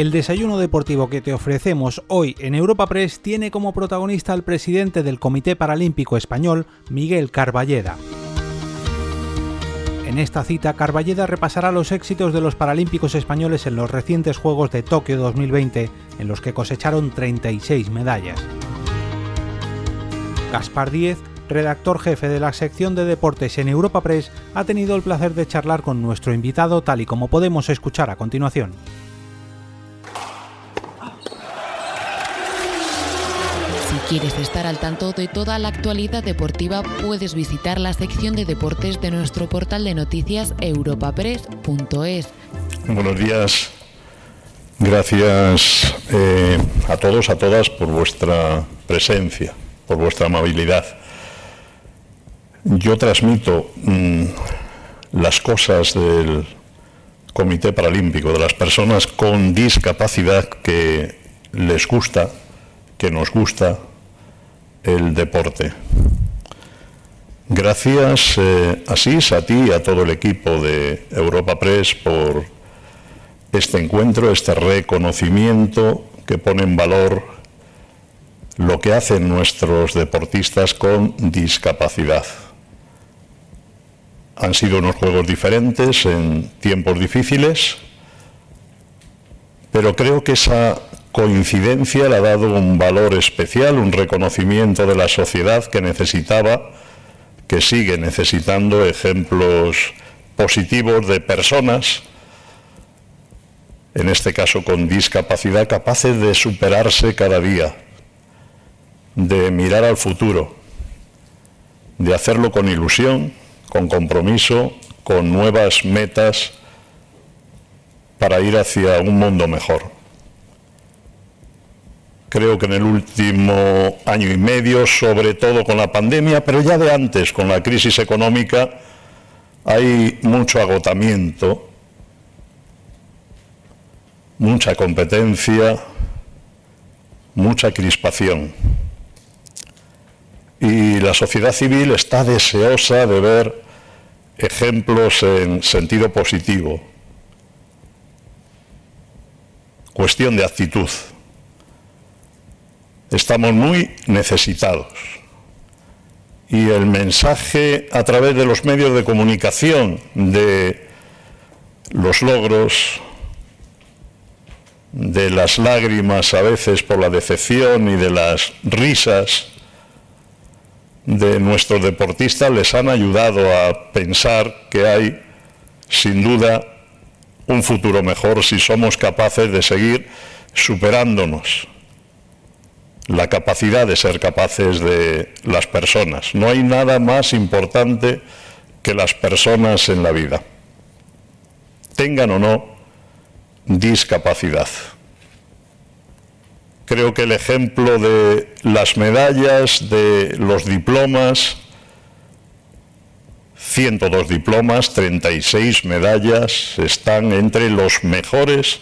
El desayuno deportivo que te ofrecemos hoy en Europa Press tiene como protagonista al presidente del Comité Paralímpico Español, Miguel Carballeda. En esta cita, Carballeda repasará los éxitos de los paralímpicos españoles en los recientes Juegos de Tokio 2020, en los que cosecharon 36 medallas. Gaspar Díez, redactor jefe de la sección de deportes en Europa Press, ha tenido el placer de charlar con nuestro invitado tal y como podemos escuchar a continuación. Quieres estar al tanto de toda la actualidad deportiva, puedes visitar la sección de deportes de nuestro portal de noticias europapress.es. Buenos días. Gracias eh, a todos, a todas por vuestra presencia, por vuestra amabilidad. Yo transmito mm, las cosas del Comité Paralímpico, de las personas con discapacidad que les gusta, que nos gusta, el deporte. Gracias, eh, Asís, a ti y a todo el equipo de Europa Press por este encuentro, este reconocimiento que pone en valor lo que hacen nuestros deportistas con discapacidad. Han sido unos juegos diferentes en tiempos difíciles, pero creo que esa coincidencia le ha dado un valor especial, un reconocimiento de la sociedad que necesitaba, que sigue necesitando ejemplos positivos de personas, en este caso con discapacidad, capaces de superarse cada día, de mirar al futuro, de hacerlo con ilusión, con compromiso, con nuevas metas para ir hacia un mundo mejor. Creo que en el último año y medio, sobre todo con la pandemia, pero ya de antes, con la crisis económica, hay mucho agotamiento, mucha competencia, mucha crispación. Y la sociedad civil está deseosa de ver ejemplos en sentido positivo. Cuestión de actitud. Estamos muy necesitados. Y el mensaje a través de los medios de comunicación, de los logros, de las lágrimas a veces por la decepción y de las risas de nuestros deportistas les han ayudado a pensar que hay sin duda un futuro mejor si somos capaces de seguir superándonos la capacidad de ser capaces de las personas. No hay nada más importante que las personas en la vida, tengan o no discapacidad. Creo que el ejemplo de las medallas, de los diplomas, 102 diplomas, 36 medallas, están entre los mejores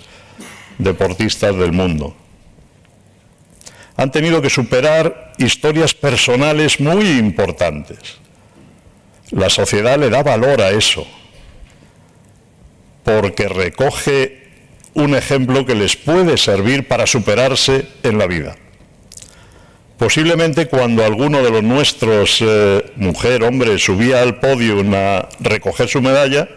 deportistas del mundo han tenido que superar historias personales muy importantes. La sociedad le da valor a eso, porque recoge un ejemplo que les puede servir para superarse en la vida. Posiblemente cuando alguno de los nuestros, eh, mujer, hombre, subía al podio a recoger su medalla,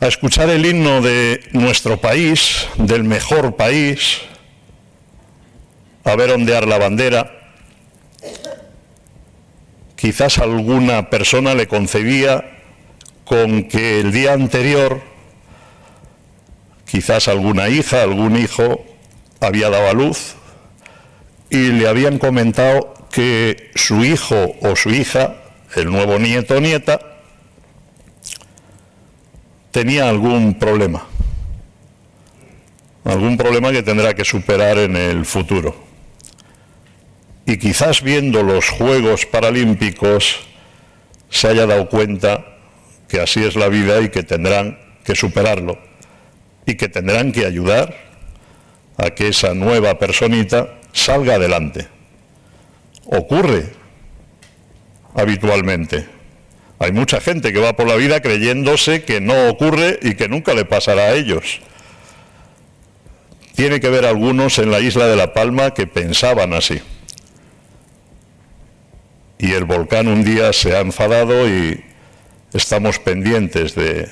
a escuchar el himno de nuestro país, del mejor país, a ver ondear la bandera. Quizás alguna persona le concebía con que el día anterior, quizás alguna hija, algún hijo había dado a luz y le habían comentado que su hijo o su hija, el nuevo nieto o nieta, tenía algún problema, algún problema que tendrá que superar en el futuro y quizás viendo los Juegos Paralímpicos se haya dado cuenta que así es la vida y que tendrán que superarlo y que tendrán que ayudar a que esa nueva personita salga adelante. Ocurre habitualmente. Hay mucha gente que va por la vida creyéndose que no ocurre y que nunca le pasará a ellos. Tiene que ver algunos en la isla de La Palma que pensaban así. Y el volcán un día se ha enfadado y estamos pendientes de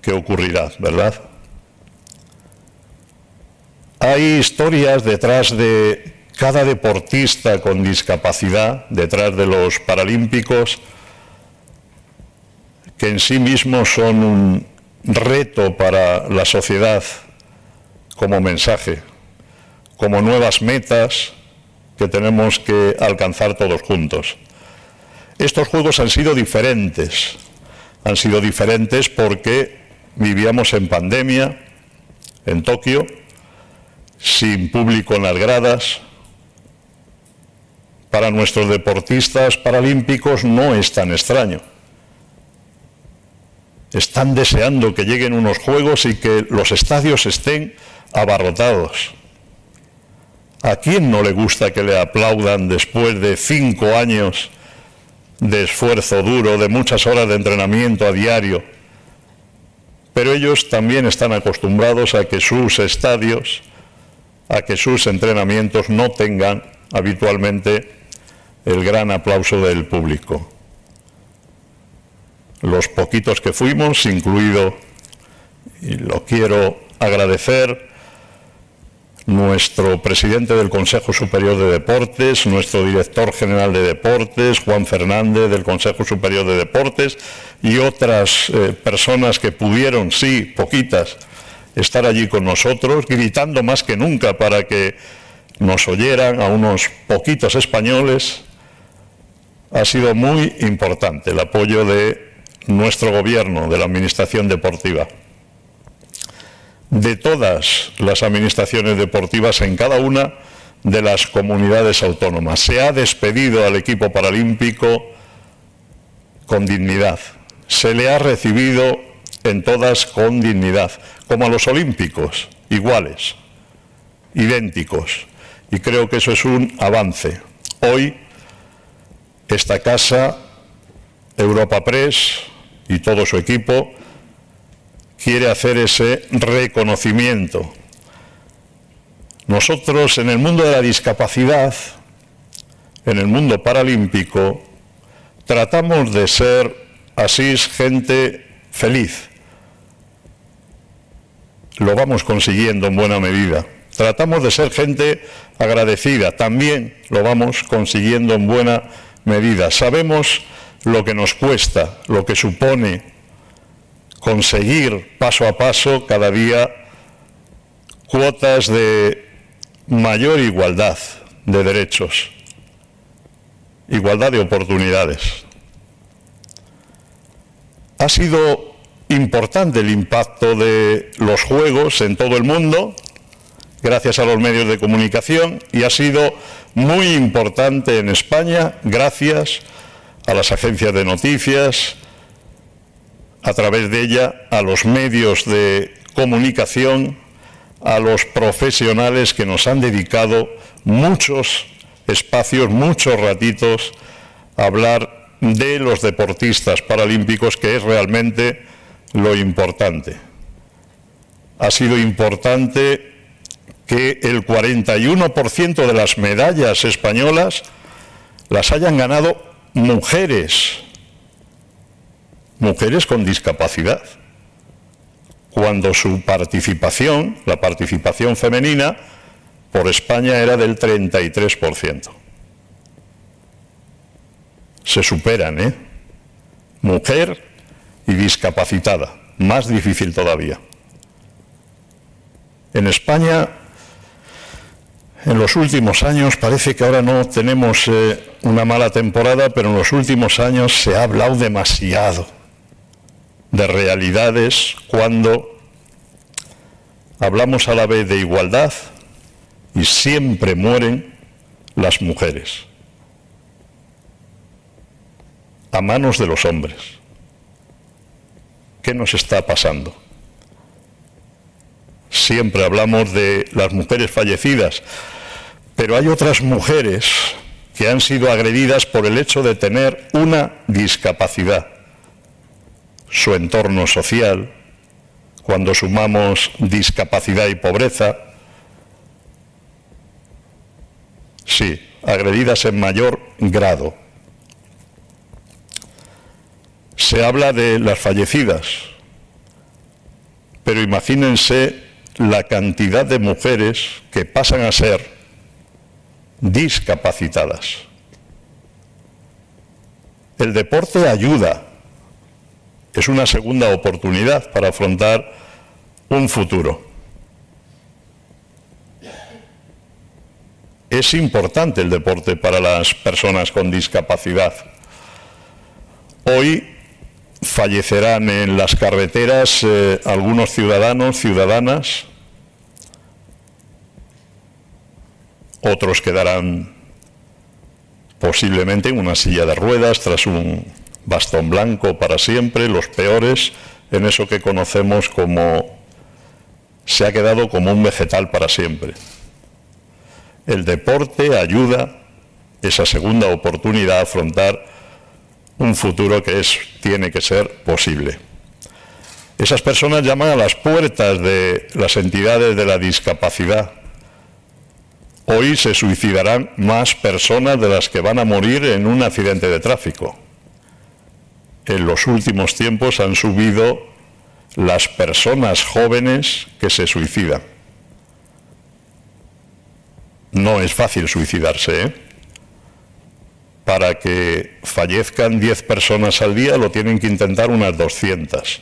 qué ocurrirá, ¿verdad? Hay historias detrás de cada deportista con discapacidad, detrás de los paralímpicos, que en sí mismos son un reto para la sociedad como mensaje, como nuevas metas que tenemos que alcanzar todos juntos. Estos juegos han sido diferentes, han sido diferentes porque vivíamos en pandemia en Tokio, sin público en las gradas. Para nuestros deportistas paralímpicos no es tan extraño. Están deseando que lleguen unos juegos y que los estadios estén abarrotados. ¿A quién no le gusta que le aplaudan después de cinco años de esfuerzo duro, de muchas horas de entrenamiento a diario? Pero ellos también están acostumbrados a que sus estadios, a que sus entrenamientos no tengan habitualmente el gran aplauso del público. Los poquitos que fuimos, incluido, y lo quiero agradecer, nuestro presidente del Consejo Superior de Deportes, nuestro director general de Deportes, Juan Fernández del Consejo Superior de Deportes y otras eh, personas que pudieron, sí, poquitas, estar allí con nosotros, gritando más que nunca para que nos oyeran a unos poquitos españoles. Ha sido muy importante el apoyo de nuestro gobierno, de la Administración Deportiva de todas las administraciones deportivas en cada una de las comunidades autónomas. Se ha despedido al equipo paralímpico con dignidad. Se le ha recibido en todas con dignidad, como a los olímpicos, iguales, idénticos. Y creo que eso es un avance. Hoy, esta casa, Europa Press y todo su equipo, quiere hacer ese reconocimiento. Nosotros en el mundo de la discapacidad, en el mundo paralímpico, tratamos de ser así gente feliz. Lo vamos consiguiendo en buena medida. Tratamos de ser gente agradecida, también lo vamos consiguiendo en buena medida. Sabemos lo que nos cuesta, lo que supone conseguir paso a paso cada día cuotas de mayor igualdad de derechos, igualdad de oportunidades. Ha sido importante el impacto de los juegos en todo el mundo, gracias a los medios de comunicación, y ha sido muy importante en España, gracias a las agencias de noticias, a través de ella a los medios de comunicación, a los profesionales que nos han dedicado muchos espacios, muchos ratitos a hablar de los deportistas paralímpicos, que es realmente lo importante. Ha sido importante que el 41% de las medallas españolas las hayan ganado mujeres mujeres con discapacidad, cuando su participación, la participación femenina, por España era del 33%. Se superan, ¿eh? Mujer y discapacitada, más difícil todavía. En España, en los últimos años, parece que ahora no tenemos eh, una mala temporada, pero en los últimos años se ha hablado demasiado de realidades cuando hablamos a la vez de igualdad y siempre mueren las mujeres a manos de los hombres. ¿Qué nos está pasando? Siempre hablamos de las mujeres fallecidas, pero hay otras mujeres que han sido agredidas por el hecho de tener una discapacidad su entorno social, cuando sumamos discapacidad y pobreza, Sí, agredidas en mayor grado. Se habla de las fallecidas, pero imagínense la cantidad de mujeres que pasan a ser discapacitadas. El deporte ayuda, es una segunda oportunidad para afrontar un futuro. Es importante el deporte para las personas con discapacidad. Hoy fallecerán en las carreteras eh, algunos ciudadanos, ciudadanas, otros quedarán posiblemente en una silla de ruedas tras un bastón blanco para siempre, los peores en eso que conocemos como se ha quedado como un vegetal para siempre. El deporte ayuda esa segunda oportunidad a afrontar un futuro que es, tiene que ser posible. Esas personas llaman a las puertas de las entidades de la discapacidad. Hoy se suicidarán más personas de las que van a morir en un accidente de tráfico. En los últimos tiempos han subido las personas jóvenes que se suicidan. No es fácil suicidarse, ¿eh? para que fallezcan 10 personas al día lo tienen que intentar unas 200.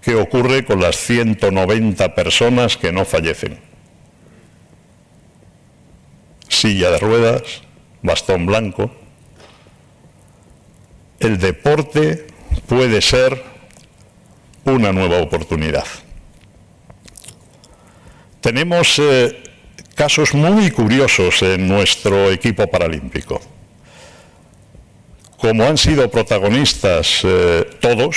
¿Qué ocurre con las 190 personas que no fallecen? Silla de ruedas, bastón blanco. El deporte puede ser una nueva oportunidad. Tenemos eh, casos muy curiosos en nuestro equipo paralímpico como han sido protagonistas eh, todos,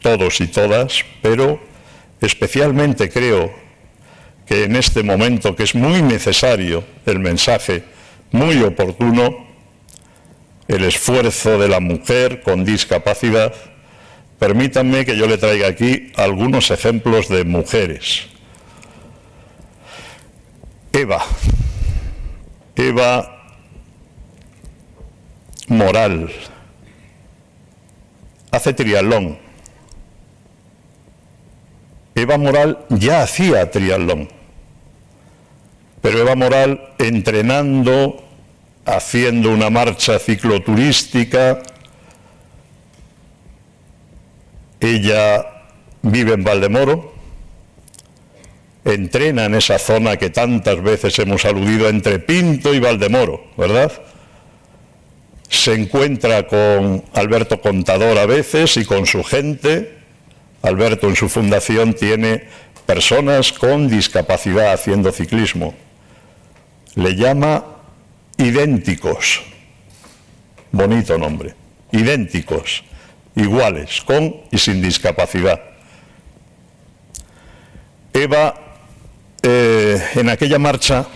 todos y todas, pero especialmente creo que en este momento que es muy necesario el mensaje, muy oportuno, el esfuerzo de la mujer con discapacidad, permítanme que yo le traiga aquí algunos ejemplos de mujeres. Eva. Eva moral. Hace triatlón. Eva Moral ya hacía triatlón. Pero Eva Moral entrenando, haciendo una marcha cicloturística, ella vive en Valdemoro, entrena en esa zona que tantas veces hemos aludido entre Pinto y Valdemoro, ¿verdad? se encuentra con Alberto Contador a veces y con su gente. Alberto en su fundación tiene personas con discapacidad haciendo ciclismo. Le llama idénticos. Bonito nombre. Idénticos, iguales, con y sin discapacidad. Eva, eh, en aquella marcha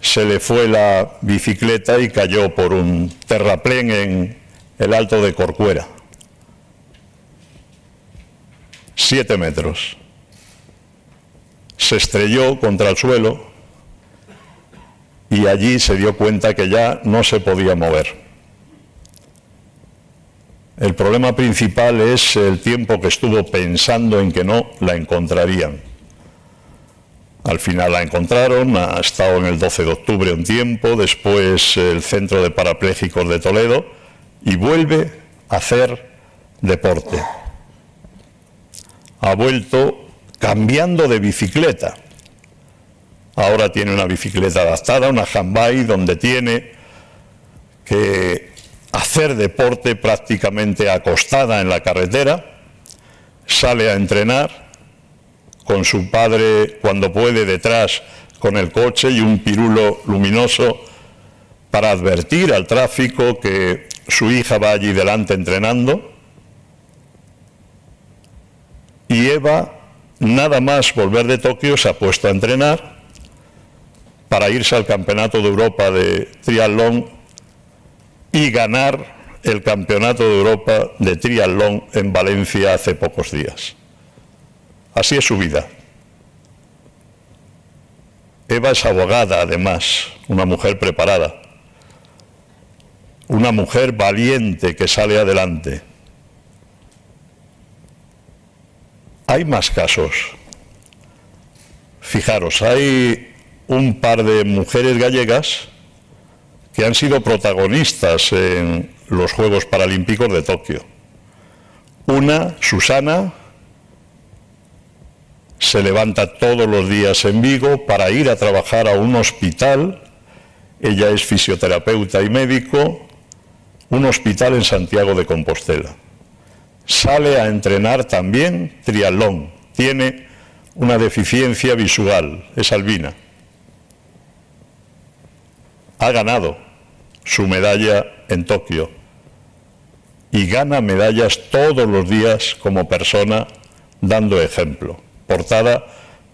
se le fue la bicicleta y cayó por un terraplén en el alto de Corcuera. Siete metros. Se estrelló contra el suelo y allí se dio cuenta que ya no se podía mover. El problema principal es el tiempo que estuvo pensando en que no la encontrarían. Al final la encontraron, ha estado en el 12 de octubre un tiempo, después el Centro de Parapléjicos de Toledo y vuelve a hacer deporte. Ha vuelto cambiando de bicicleta. Ahora tiene una bicicleta adaptada, una handbike, donde tiene que hacer deporte prácticamente acostada en la carretera, sale a entrenar con su padre cuando puede detrás con el coche y un pirulo luminoso para advertir al tráfico que su hija va allí delante entrenando. Y Eva, nada más volver de Tokio, se ha puesto a entrenar para irse al Campeonato de Europa de Triatlón y ganar el Campeonato de Europa de Triatlón en Valencia hace pocos días. Así es su vida. Eva es abogada, además, una mujer preparada, una mujer valiente que sale adelante. Hay más casos. Fijaros, hay un par de mujeres gallegas que han sido protagonistas en los Juegos Paralímpicos de Tokio. Una, Susana, se levanta todos los días en Vigo para ir a trabajar a un hospital. Ella es fisioterapeuta y médico, un hospital en Santiago de Compostela. Sale a entrenar también triatlón. Tiene una deficiencia visual, es albina. Ha ganado su medalla en Tokio y gana medallas todos los días como persona dando ejemplo portada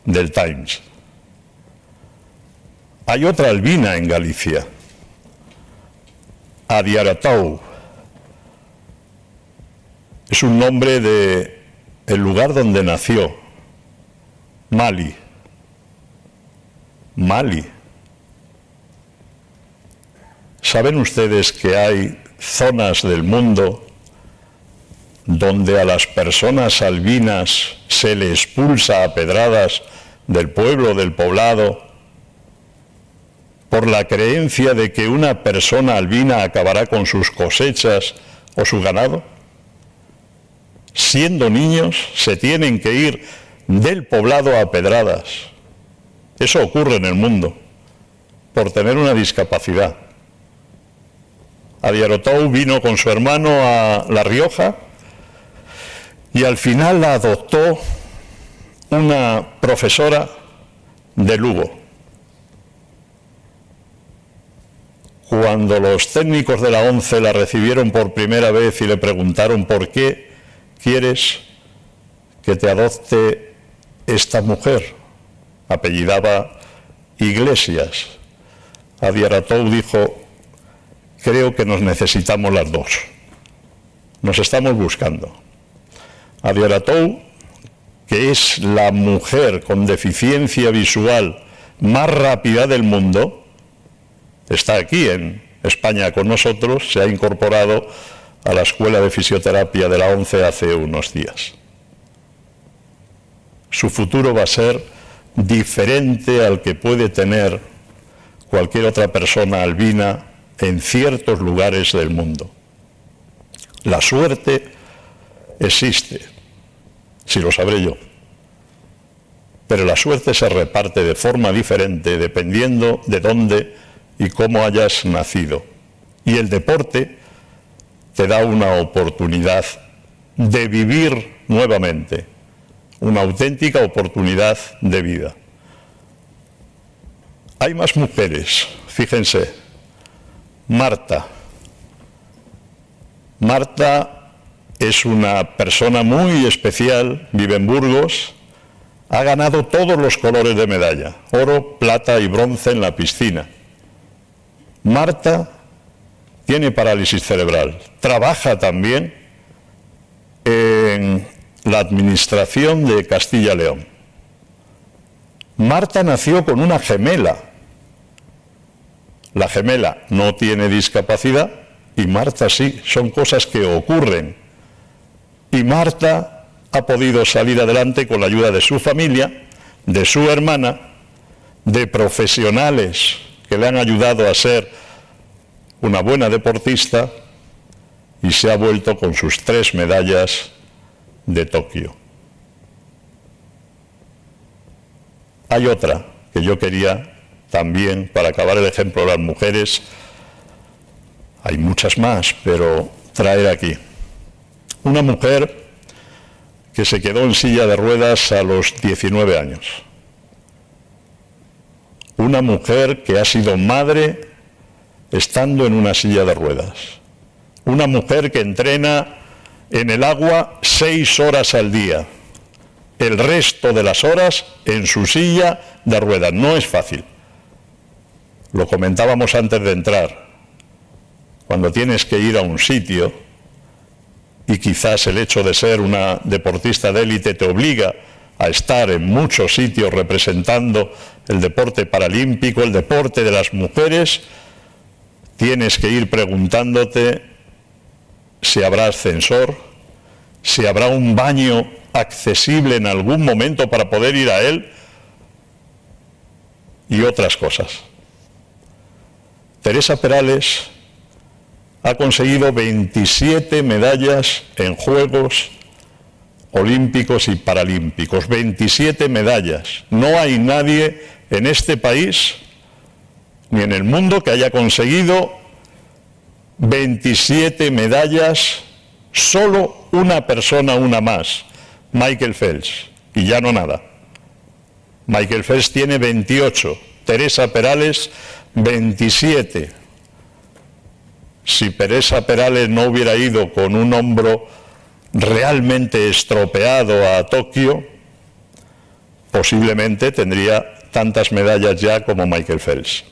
del Times. Hay otra albina en Galicia, Adiaratau. Es un nombre de el lugar donde nació, Mali. Mali. ¿Saben ustedes que hay zonas del mundo donde a las personas albinas se le expulsa a pedradas del pueblo, del poblado, por la creencia de que una persona albina acabará con sus cosechas o su ganado? Siendo niños se tienen que ir del poblado a pedradas. Eso ocurre en el mundo, por tener una discapacidad. Adiarotou vino con su hermano a La Rioja y al final la adoptó una profesora de Lugo. Cuando los técnicos de la ONCE la recibieron por primera vez y le preguntaron por qué quieres que te adopte esta mujer, apellidaba Iglesias, Adiaratou dijo, creo que nos necesitamos las dos, nos estamos buscando. Adiaratou, que es la mujer con deficiencia visual más rápida del mundo, está aquí en España con nosotros, se ha incorporado a la Escuela de Fisioterapia de la ONCE hace unos días. Su futuro va a ser diferente al que puede tener cualquier otra persona albina en ciertos lugares del mundo. La suerte existe, si lo sabré yo. Pero la suerte se reparte de forma diferente dependiendo de dónde y cómo hayas nacido. Y el deporte te da una oportunidad de vivir nuevamente, una auténtica oportunidad de vida. Hay más mujeres, fíjense, Marta. Marta es una persona muy especial, vive en Burgos, ha ganado todos los colores de medalla, oro, plata y bronce en la piscina. Marta tiene parálisis cerebral, trabaja también en la administración de Castilla-León. Marta nació con una gemela. La gemela no tiene discapacidad y Marta sí, son cosas que ocurren y Marta ha podido salir adelante con la ayuda de su familia, de su hermana, de profesionales que le han ayudado a ser una buena deportista y se ha vuelto con sus tres medallas de Tokio. Hay otra que yo quería también, para acabar el ejemplo de las mujeres, hay muchas más, pero traer aquí. Una mujer que se quedó en silla de ruedas a los 19 años. Una mujer que ha sido madre estando en una silla de ruedas. Una mujer que entrena en el agua seis horas al día. El resto de las horas en su silla de ruedas. No es fácil. Lo comentábamos antes de entrar. Cuando tienes que ir a un sitio, y quizás el hecho de ser una deportista de élite te obliga a estar en muchos sitios representando el deporte paralímpico, el deporte de las mujeres, tienes que ir preguntándote si habrá ascensor, si habrá un baño accesible en algún momento para poder ir a él y otras cosas. Teresa Perales ha conseguido 27 medallas en Juegos Olímpicos y Paralímpicos, 27 medallas. No hay nadie en este país ni en el mundo que haya conseguido 27 medallas, solo una persona, una más, Michael Phelps, y ya no nada. Michael Phelps tiene 28, Teresa Perales 27. Si Teresa Perales no hubiera ido con un hombro realmente estropeado a Tokio, posiblemente tendría tantas medallas ya como Michael Phelps.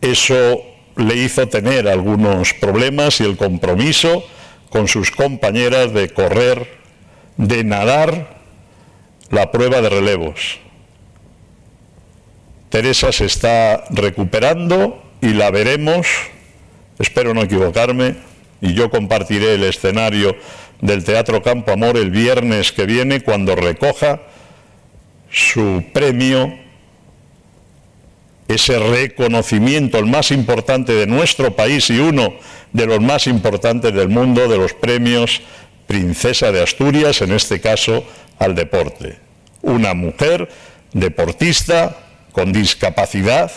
Eso le hizo tener algunos problemas y el compromiso con sus compañeras de correr, de nadar la prueba de relevos. Teresa se está recuperando y la veremos, espero no equivocarme, y yo compartiré el escenario del Teatro Campo Amor el viernes que viene cuando recoja su premio, ese reconocimiento, el más importante de nuestro país y uno de los más importantes del mundo, de los premios Princesa de Asturias, en este caso al deporte. Una mujer deportista con discapacidad,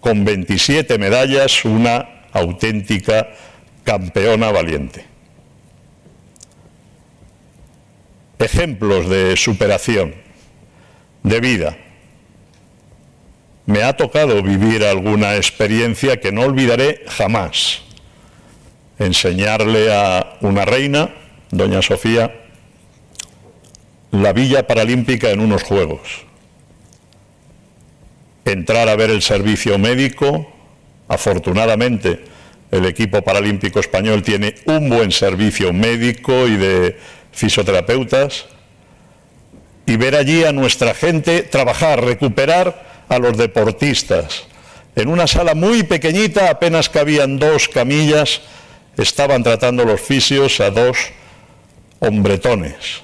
con 27 medallas, una auténtica campeona valiente. Ejemplos de superación, de vida. Me ha tocado vivir alguna experiencia que no olvidaré jamás. Enseñarle a una reina, doña Sofía, la Villa Paralímpica en unos Juegos. Entrar a ver el servicio médico, afortunadamente el equipo paralímpico español tiene un buen servicio médico y de fisioterapeutas, y ver allí a nuestra gente trabajar, recuperar a los deportistas. En una sala muy pequeñita, apenas cabían dos camillas, estaban tratando los fisios a dos hombretones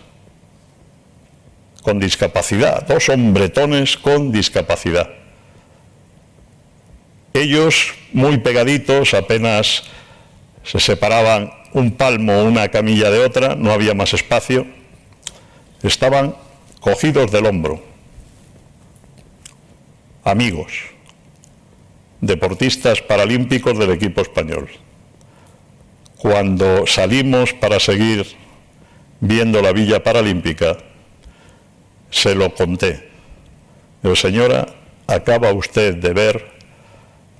con discapacidad, dos hombretones con discapacidad. Ellos, muy pegaditos, apenas se separaban un palmo una camilla de otra, no había más espacio, estaban cogidos del hombro, amigos, deportistas paralímpicos del equipo español. Cuando salimos para seguir viendo la Villa Paralímpica, se lo conté. Señora, acaba usted de ver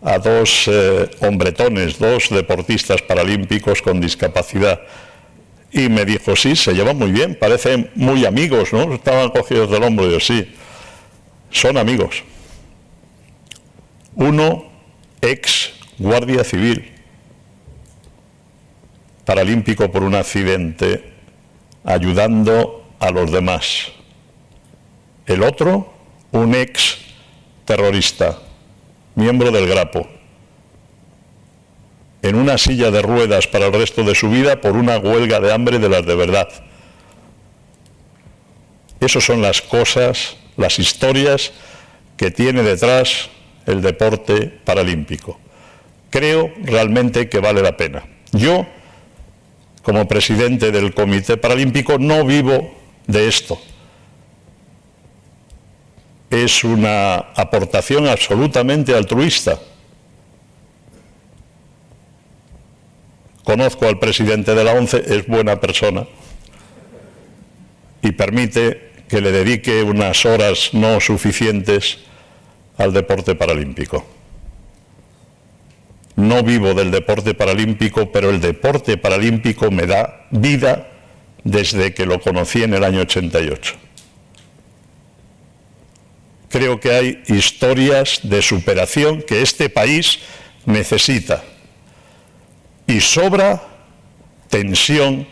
a dos eh, hombretones, dos deportistas paralímpicos con discapacidad. Y me dijo, sí, se llevan muy bien, parecen muy amigos, ¿no? Estaban cogidos del hombro. Y yo, sí, son amigos. Uno, ex guardia civil, paralímpico por un accidente, ayudando a los demás. El otro, un ex terrorista, miembro del Grapo, en una silla de ruedas para el resto de su vida por una huelga de hambre de las de verdad. Esas son las cosas, las historias que tiene detrás el deporte paralímpico. Creo realmente que vale la pena. Yo, como presidente del Comité Paralímpico, no vivo de esto es una aportación absolutamente altruista. Conozco al presidente de la ONCE, es buena persona y permite que le dedique unas horas no suficientes al deporte paralímpico. No vivo del deporte paralímpico, pero el deporte paralímpico me da vida desde que lo conocí en el año 88 creo que hay historias de superación que este país necesita. Y sobra tensión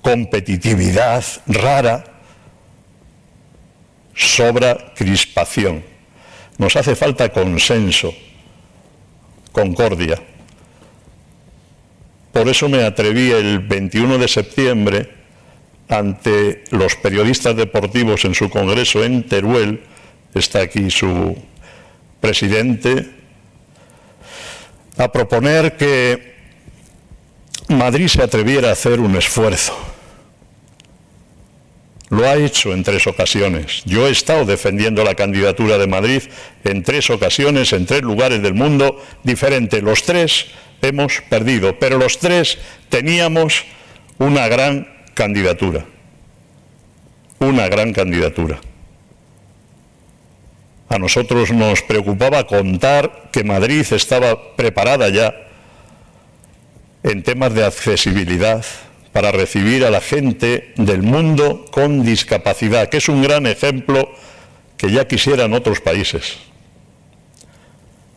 competitividad rara, sobra crispación. Nos hace falta consenso, concordia. Por eso me atreví el 21 de septiembre ante los periodistas deportivos en su congreso en Teruel, está aquí su presidente, a proponer que Madrid se atreviera a hacer un esfuerzo. Lo ha hecho en tres ocasiones. Yo he estado defendiendo la candidatura de Madrid en tres ocasiones, en tres lugares del mundo diferentes. Los tres hemos perdido, pero los tres teníamos una gran candidatura. Una gran candidatura. A nosotros nos preocupaba contar que Madrid estaba preparada ya en temas de accesibilidad para recibir a la gente del mundo con discapacidad, que es un gran ejemplo que ya quisieran otros países.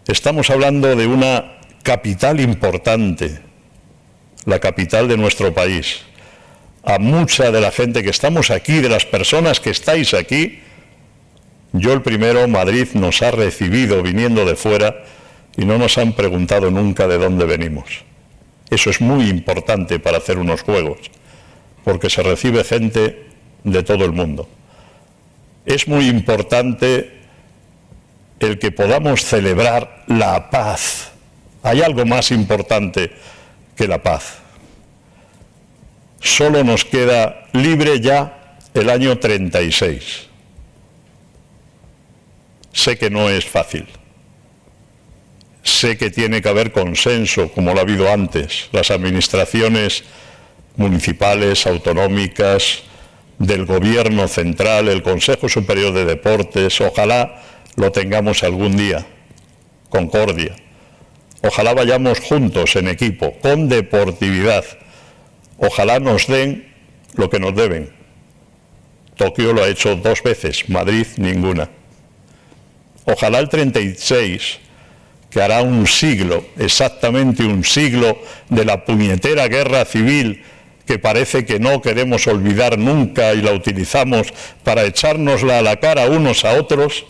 Estamos hablando de una capital importante, la capital de nuestro país. A mucha de la gente que estamos aquí, de las personas que estáis aquí, yo el primero, Madrid nos ha recibido viniendo de fuera y no nos han preguntado nunca de dónde venimos. Eso es muy importante para hacer unos juegos, porque se recibe gente de todo el mundo. Es muy importante el que podamos celebrar la paz. Hay algo más importante que la paz. Solo nos queda libre ya el año 36 Sé que no es fácil. Sé que tiene que haber consenso, como lo ha habido antes. Las administraciones municipales, autonómicas, del Gobierno central, el Consejo Superior de Deportes, ojalá lo tengamos algún día. Concordia. Ojalá vayamos juntos en equipo, con deportividad. Ojalá nos den lo que nos deben. Tokio lo ha hecho dos veces, Madrid ninguna. Ojalá el 36, que hará un siglo, exactamente un siglo, de la puñetera guerra civil que parece que no queremos olvidar nunca y la utilizamos para echárnosla a la cara unos a otros,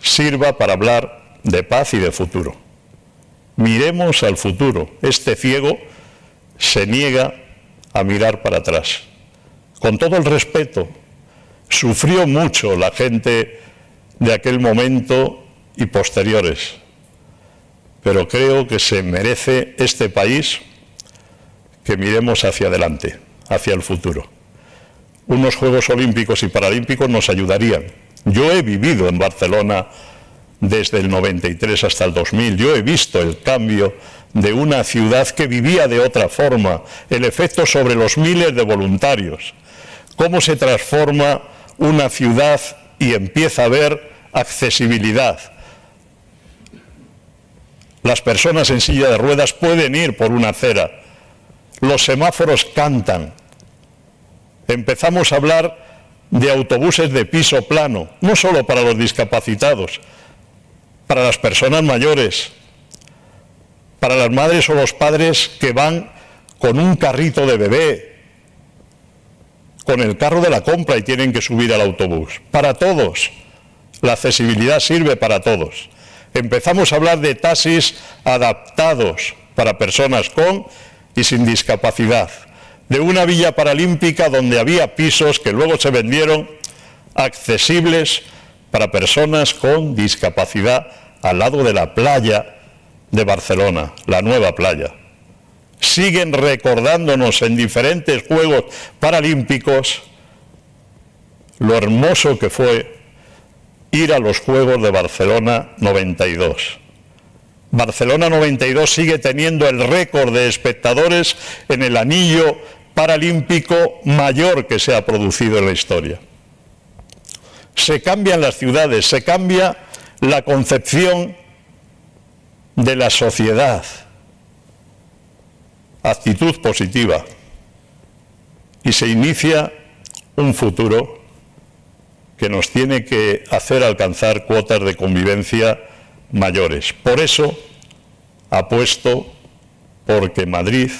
sirva para hablar de paz y de futuro. Miremos al futuro. Este ciego se niega a mirar para atrás. Con todo el respeto, sufrió mucho la gente de aquel momento y posteriores. Pero creo que se merece este país que miremos hacia adelante, hacia el futuro. Unos Juegos Olímpicos y Paralímpicos nos ayudarían. Yo he vivido en Barcelona desde el 93 hasta el 2000. Yo he visto el cambio de una ciudad que vivía de otra forma, el efecto sobre los miles de voluntarios, cómo se transforma una ciudad y empieza a ver accesibilidad. Las personas en silla de ruedas pueden ir por una acera. Los semáforos cantan. Empezamos a hablar de autobuses de piso plano, no solo para los discapacitados, para las personas mayores, para las madres o los padres que van con un carrito de bebé, con el carro de la compra y tienen que subir al autobús. Para todos. La accesibilidad sirve para todos. Empezamos a hablar de taxis adaptados para personas con y sin discapacidad. De una villa paralímpica donde había pisos que luego se vendieron accesibles para personas con discapacidad al lado de la playa de Barcelona, la nueva playa. Siguen recordándonos en diferentes Juegos Paralímpicos lo hermoso que fue ir a los Juegos de Barcelona 92. Barcelona 92 sigue teniendo el récord de espectadores en el anillo paralímpico mayor que se ha producido en la historia. Se cambian las ciudades, se cambia la concepción de la sociedad. Actitud positiva. Y se inicia un futuro que nos tiene que hacer alcanzar cuotas de convivencia mayores. Por eso apuesto porque Madrid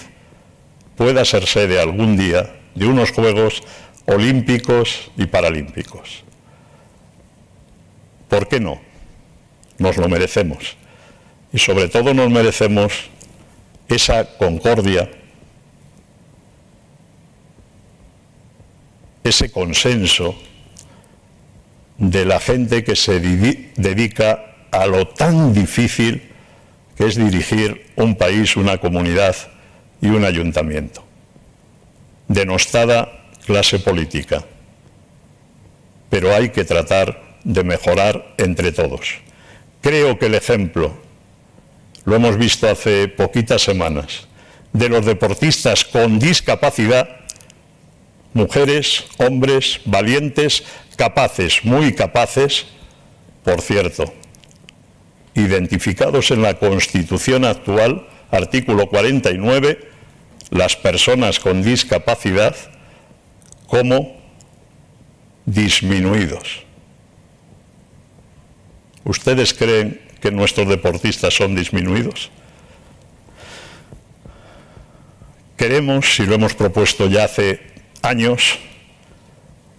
pueda ser sede algún día de unos Juegos Olímpicos y Paralímpicos. ¿Por qué no? Nos lo merecemos. Y sobre todo nos merecemos esa concordia, ese consenso de la gente que se dedica a lo tan difícil que es dirigir un país, una comunidad y un ayuntamiento. Denostada clase política. Pero hay que tratar de mejorar entre todos. Creo que el ejemplo, lo hemos visto hace poquitas semanas, de los deportistas con discapacidad, mujeres, hombres, valientes, capaces, muy capaces, por cierto, identificados en la Constitución actual, artículo 49, las personas con discapacidad como disminuidos. ¿Ustedes creen que nuestros deportistas son disminuidos? Queremos, si lo hemos propuesto ya hace años,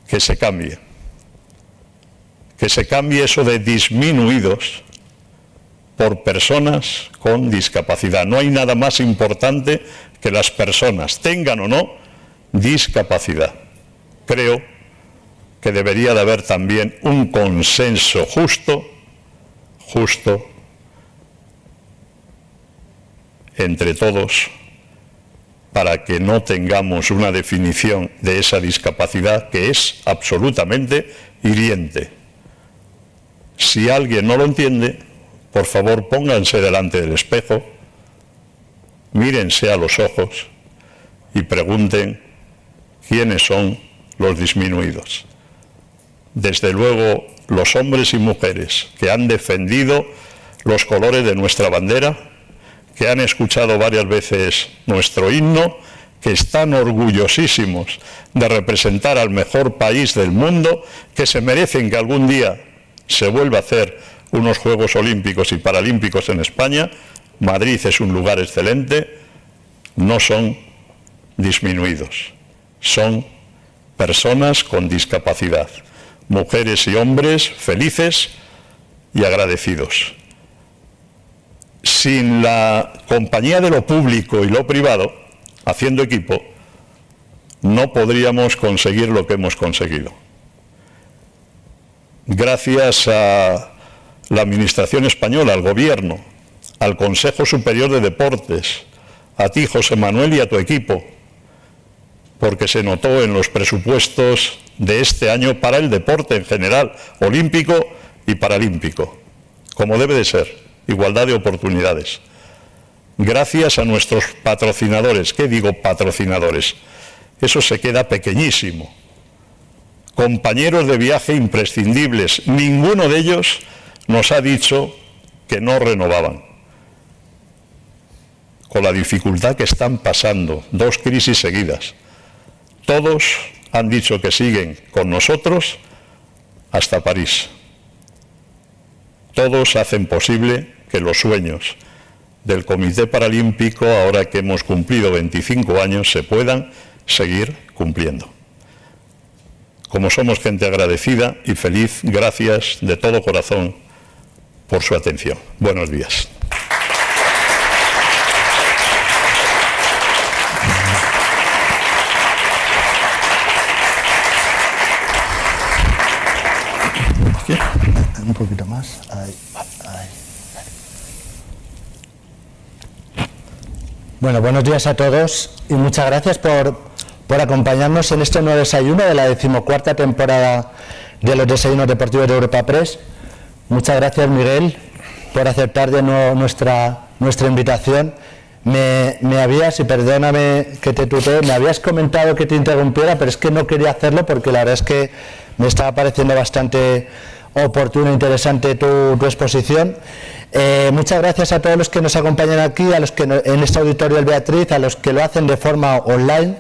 que se cambie. Que se cambie eso de disminuidos por personas con discapacidad. No hay nada más importante que las personas, tengan o no discapacidad. Creo que debería de haber también un consenso justo, justo, entre todos, para que no tengamos una definición de esa discapacidad que es absolutamente hiriente. Si alguien no lo entiende, por favor pónganse delante del espejo, mírense a los ojos y pregunten quiénes son los disminuidos. Desde luego, los hombres y mujeres que han defendido los colores de nuestra bandera, que han escuchado varias veces nuestro himno, que están orgullosísimos de representar al mejor país del mundo, que se merecen que algún día se vuelva a hacer unos Juegos Olímpicos y Paralímpicos en España, Madrid es un lugar excelente, no son disminuidos, son personas con discapacidad, mujeres y hombres felices y agradecidos. Sin la compañía de lo público y lo privado, haciendo equipo, no podríamos conseguir lo que hemos conseguido. Gracias a la Administración española, al Gobierno, al Consejo Superior de Deportes, a ti, José Manuel, y a tu equipo, porque se notó en los presupuestos de este año para el deporte en general, olímpico y paralímpico, como debe de ser, igualdad de oportunidades. Gracias a nuestros patrocinadores, ¿qué digo patrocinadores? Eso se queda pequeñísimo. Compañeros de viaje imprescindibles, ninguno de ellos nos ha dicho que no renovaban. Con la dificultad que están pasando, dos crisis seguidas. Todos han dicho que siguen con nosotros hasta París. Todos hacen posible que los sueños del Comité Paralímpico, ahora que hemos cumplido 25 años, se puedan seguir cumpliendo. Como somos gente agradecida y feliz, gracias de todo corazón por su atención. Buenos días. Un poquito más. Bueno, buenos días a todos y muchas gracias por, por acompañarnos en este nuevo desayuno de la decimocuarta temporada de los desayunos deportivos de Europa Press. Muchas gracias, Miguel, por aceptar de nuevo nuestra, nuestra invitación. Me, habías, y perdóname que te tutee, me habías comentado que te interrumpiera, pero es que no quería hacerlo porque la verdad es que me estaba pareciendo bastante oportuna e interesante tu, exposición. Eh, muchas gracias a todos los que nos acompañan aquí, a los que en este auditorio del Beatriz, a los que lo hacen de forma online.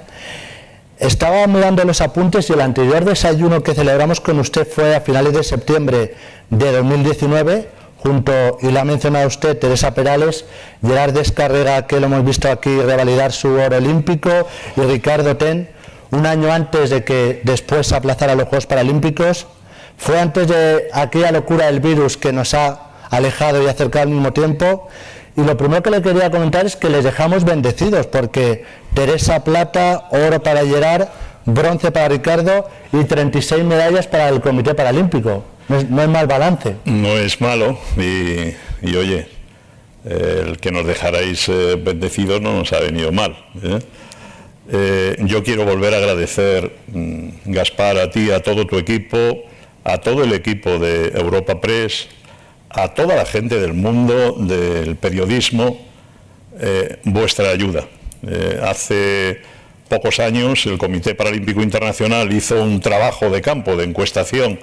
Estaba mirando los apuntes y el anterior desayuno que celebramos con usted fue a finales de septiembre de 2019, junto, y lo ha mencionado usted, Teresa Perales, Gerard Descarrega, que lo hemos visto aquí revalidar su oro olímpico, y Ricardo Ten, un año antes de que después aplazara los Juegos Paralímpicos. Fue antes de aquella locura del virus que nos ha alejado y acercado al mismo tiempo. Y lo primero que le quería comentar es que les dejamos bendecidos, porque Teresa Plata, oro para Gerard, bronce para Ricardo y 36 medallas para el Comité Paralímpico. No es, mal balance. No es malo y, oye, el que nos dejarais eh, bendecidos no nos ha venido mal. ¿eh? Eh, yo quiero volver a agradecer, mm, Gaspar, a ti, a todo tu equipo, a todo el equipo de Europa Press, a toda la gente del mundo del periodismo, vuestra ayuda. hace pocos años el Comité Paralímpico Internacional hizo un trabajo de campo, de encuestación,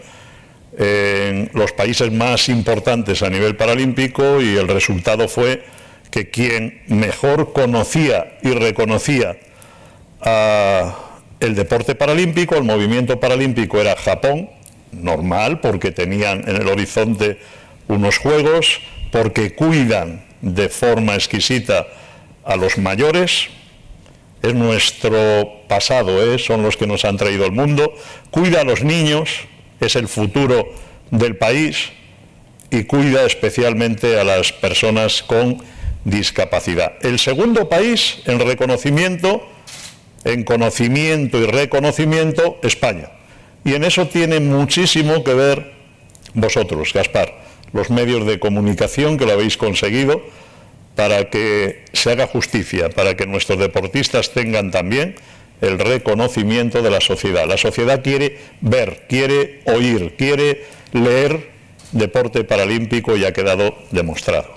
en los países más importantes a nivel paralímpico y el resultado fue que quien mejor conocía y reconocía el deporte paralímpico, el movimiento paralímpico era Japón, normal, porque tenían en el horizonte unos juegos, porque cuidan de forma exquisita a los mayores, es nuestro pasado, ¿eh? son los que nos han traído al mundo, cuida a los niños, es el futuro del país y cuida especialmente a las personas con discapacidad. El segundo país en reconocimiento, en conocimiento y reconocimiento, España. Y en eso tiene muchísimo que ver vosotros, Gaspar, los medios de comunicación que lo habéis conseguido para que se haga justicia, para que nuestros deportistas tengan también el reconocimiento de la sociedad. La sociedad quiere ver, quiere oír, quiere leer deporte paralímpico y ha quedado demostrado.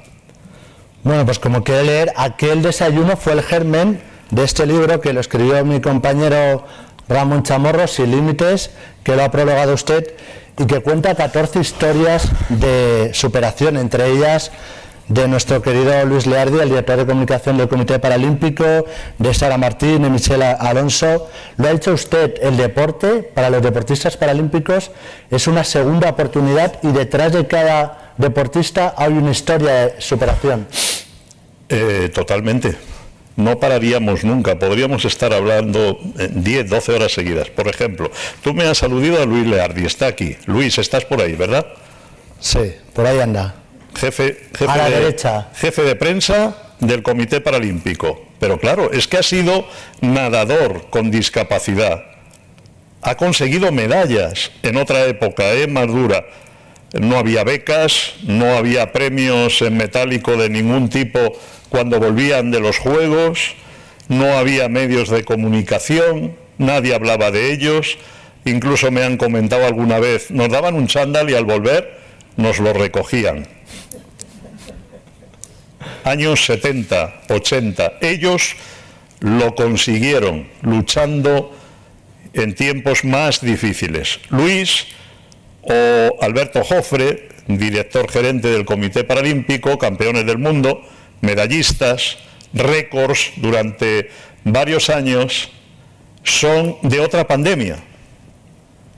Bueno, pues como quiere leer, aquel desayuno fue el germen de este libro que lo escribió mi compañero Ramón Chamorro, Sin Límites, que lo ha prologado usted y que cuenta 14 historias de superación, entre ellas de nuestro querido Luis Leardi, el director de comunicación del Comité Paralímpico, de Sara Martín, de Michelle Alonso. Lo ha hecho usted, el deporte para los deportistas paralímpicos es una segunda oportunidad y detrás de cada deportista hay una historia de superación. Eh, totalmente. No pararíamos nunca, podríamos estar hablando 10, 12 horas seguidas. Por ejemplo, tú me has aludido a Luis Leardi, está aquí. Luis, estás por ahí, ¿verdad? Sí, por ahí anda jefe, de, jefe de prensa del Comité Paralímpico. Pero claro, es que ha sido nadador con discapacidad. Ha conseguido medallas en otra época, ¿eh? más dura. No había becas, no había premios en metálico de ningún tipo cuando volvían de los Juegos, no había medios de comunicación, nadie hablaba de ellos. Incluso me han comentado alguna vez, nos daban un chándal y al volver nos lo recogían años 70, 80. Ellos lo consiguieron luchando en tiempos más difíciles. Luis o Alberto Jofre, director gerente del Comité Paralímpico, campeones del mundo, medallistas, récords durante varios años, son de otra pandemia,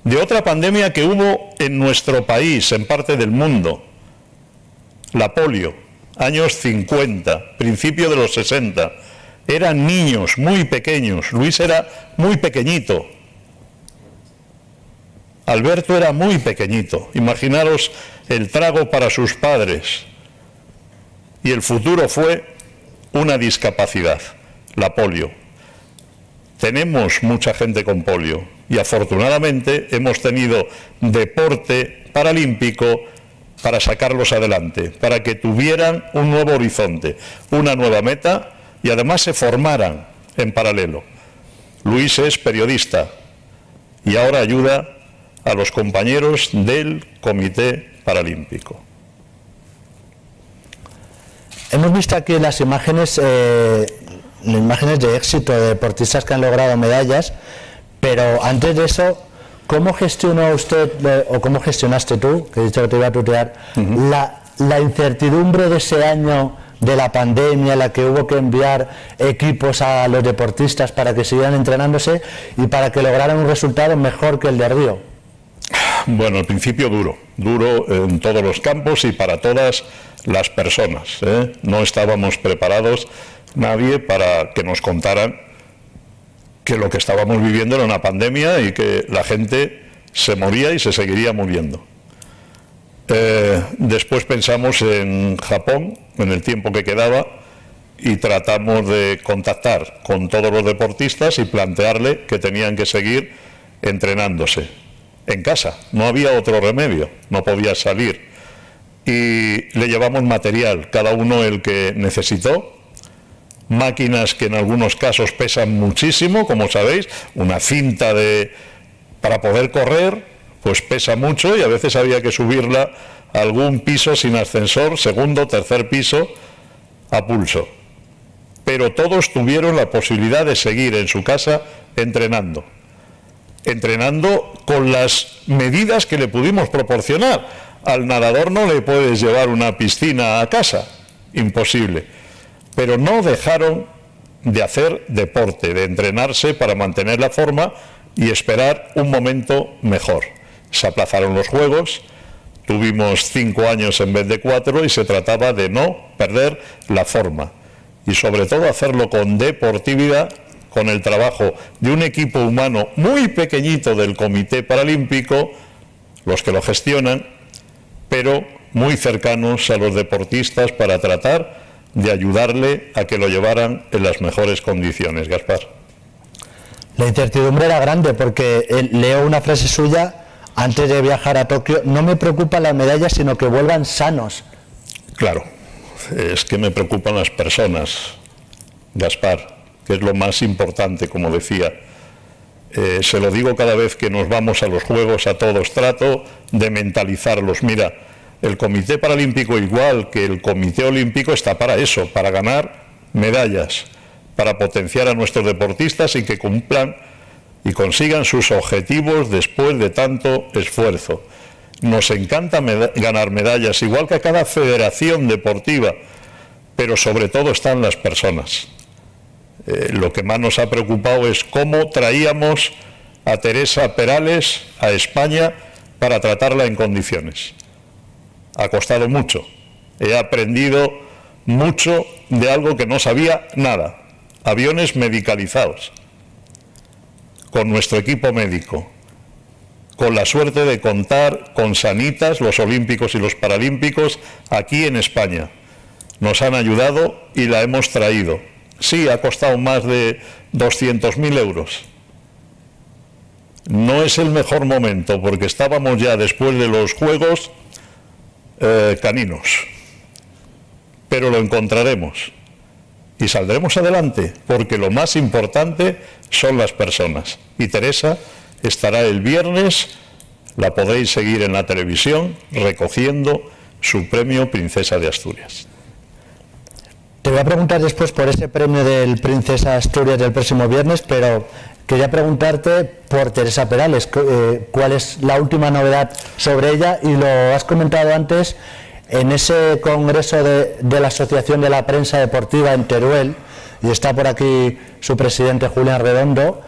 de otra pandemia que hubo en nuestro país, en parte del mundo, la polio años 50, principio de los 60. Eran niños muy pequeños. Luis era muy pequeñito. Alberto era muy pequeñito. Imaginaros el trago para sus padres. Y el futuro fue una discapacidad, la polio. Tenemos mucha gente con polio y afortunadamente hemos tenido deporte paralímpico para sacarlos adelante, para que tuvieran un nuevo horizonte, una nueva meta y además se formaran en paralelo. Luis es periodista y ahora ayuda a los compañeros del Comité Paralímpico. Hemos visto aquí las imágenes, eh, imágenes de éxito de deportistas que han logrado medallas, pero antes de eso ¿Cómo gestionó usted, o cómo gestionaste tú, que he dicho que te iba a tutear, la, incertidumbre de ese año de la pandemia, la que hubo que enviar equipos a los deportistas para que siguieran entrenándose y para que lograran un resultado mejor que el de Río? Bueno, al principio duro, duro en todos los campos y para todas las personas. ¿eh? No estábamos preparados nadie para que nos contaran que lo que estábamos viviendo era una pandemia y que la gente se moría y se seguiría muriendo. Eh, después pensamos en Japón, en el tiempo que quedaba, y tratamos de contactar con todos los deportistas y plantearle que tenían que seguir entrenándose en casa. No había otro remedio, no podía salir. Y le llevamos material, cada uno el que necesitó, máquinas que en algunos casos pesan muchísimo, como sabéis, una cinta de para poder correr, pues pesa mucho y a veces había que subirla a algún piso sin ascensor, segundo, tercer piso, a pulso. Pero todos tuvieron la posibilidad de seguir en su casa entrenando. Entrenando con las medidas que le pudimos proporcionar. Al nadador no le puedes llevar una piscina a casa, imposible pero no dejaron de hacer deporte, de entrenarse para mantener la forma y esperar un momento mejor. Se aplazaron los Juegos, tuvimos cinco años en vez de cuatro y se trataba de no perder la forma y sobre todo hacerlo con deportividad, con el trabajo de un equipo humano muy pequeñito del Comité Paralímpico, los que lo gestionan, pero muy cercanos a los deportistas para tratar de ayudarle a que lo llevaran en las mejores condiciones, Gaspar. La incertidumbre era grande porque eh, leo una frase suya antes de viajar a Tokio, no me preocupa la medalla, sino que vuelvan sanos. Claro, es que me preocupan las personas, Gaspar, que es lo más importante, como decía. Eh, se lo digo cada vez que nos vamos a los Juegos a todos, trato de mentalizarlos. Mira, el Comité Paralímpico, igual que el Comité Olímpico, está para eso, para ganar medallas, para potenciar a nuestros deportistas y que cumplan y consigan sus objetivos después de tanto esfuerzo. Nos encanta ganar medallas, igual que a cada federación deportiva, pero sobre todo están las personas. Eh, lo que más nos ha preocupado es cómo traíamos a Teresa Perales a España para tratarla en condiciones ha costado mucho. He aprendido mucho de algo que no sabía nada. Aviones medicalizados, con nuestro equipo médico, con la suerte de contar con sanitas, los olímpicos y los paralímpicos, aquí en España. Nos han ayudado y la hemos traído. Sí, ha costado más de 200.000 euros. No es el mejor momento porque estábamos ya después de los Juegos eh, caninos, pero lo encontraremos y saldremos adelante, porque lo más importante son las personas. Y Teresa estará el viernes, la podréis seguir en la televisión, recogiendo su premio Princesa de Asturias. Te voy a preguntar después por ese premio del Princesa Asturias del próximo viernes, pero quería preguntarte por Teresa Perales, eh, cuál es la última novedad sobre ella y lo has comentado antes en ese congreso de, la Asociación de la Prensa Deportiva en Teruel, y está por aquí su presidente Julián Redondo,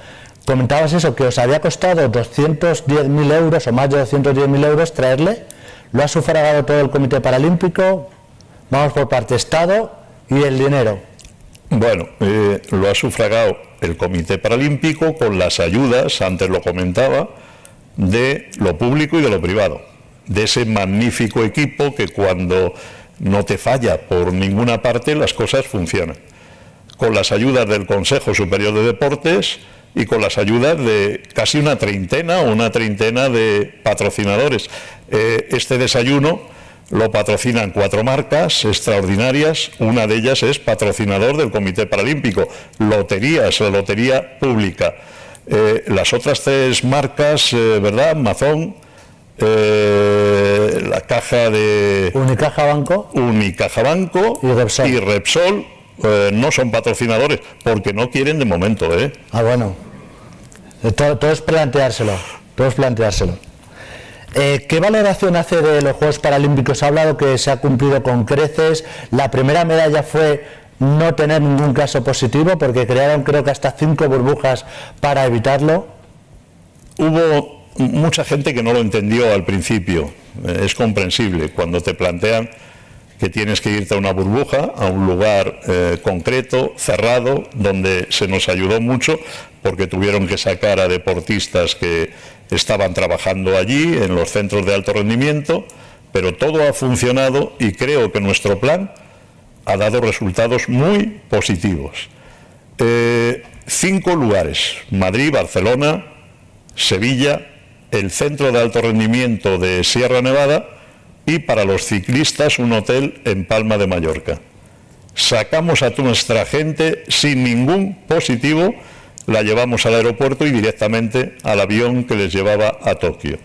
comentabas eso, que os había costado 210.000 euros o más de 210.000 euros traerle, lo ha sufragado todo el Comité Paralímpico, vamos por parte Estado y el dinero. Bueno, eh, lo ha sufragado el Comité Paralímpico con las ayudas, antes lo comentaba, de lo público y de lo privado, de ese magnífico equipo que cuando no te falla por ninguna parte las cosas funcionan, con las ayudas del Consejo Superior de Deportes y con las ayudas de casi una treintena o una treintena de patrocinadores. Eh, este desayuno lo patrocinan cuatro marcas extraordinarias, una de ellas es patrocinador del Comité Paralímpico, Loterías, la Lotería Pública. Eh, las otras tres marcas, eh, ¿verdad? Mazón, eh, la caja de... Unicaja Banco. Unicaja Banco y Repsol, no son patrocinadores porque no quieren de momento, ¿eh? Ah, bueno. Todo, todo es planteárselo, todo es planteárselo. Eh, ¿Qué valoración hace de los Juegos Paralímpicos? Ha hablado que se ha cumplido con creces. La primera medalla fue no tener ningún caso positivo porque crearon creo que hasta cinco burbujas para evitarlo. Hubo mucha gente que no lo entendió al principio. Eh, es comprensible cuando te plantean que tienes que irte a una burbuja, a un lugar eh, concreto, cerrado, donde se nos ayudó mucho porque tuvieron que sacar a deportistas que estaban trabajando allí, en los centros de alto rendimiento, pero todo ha funcionado y creo que nuestro plan ha dado resultados muy positivos. Eh, cinco lugares, Madrid, Barcelona, Sevilla, el centro de alto rendimiento de Sierra Nevada, y para los ciclistas un hotel en Palma de Mallorca. Sacamos a nuestra gente sin ningún positivo, la llevamos al aeropuerto y directamente al avión que les llevaba a Tokio.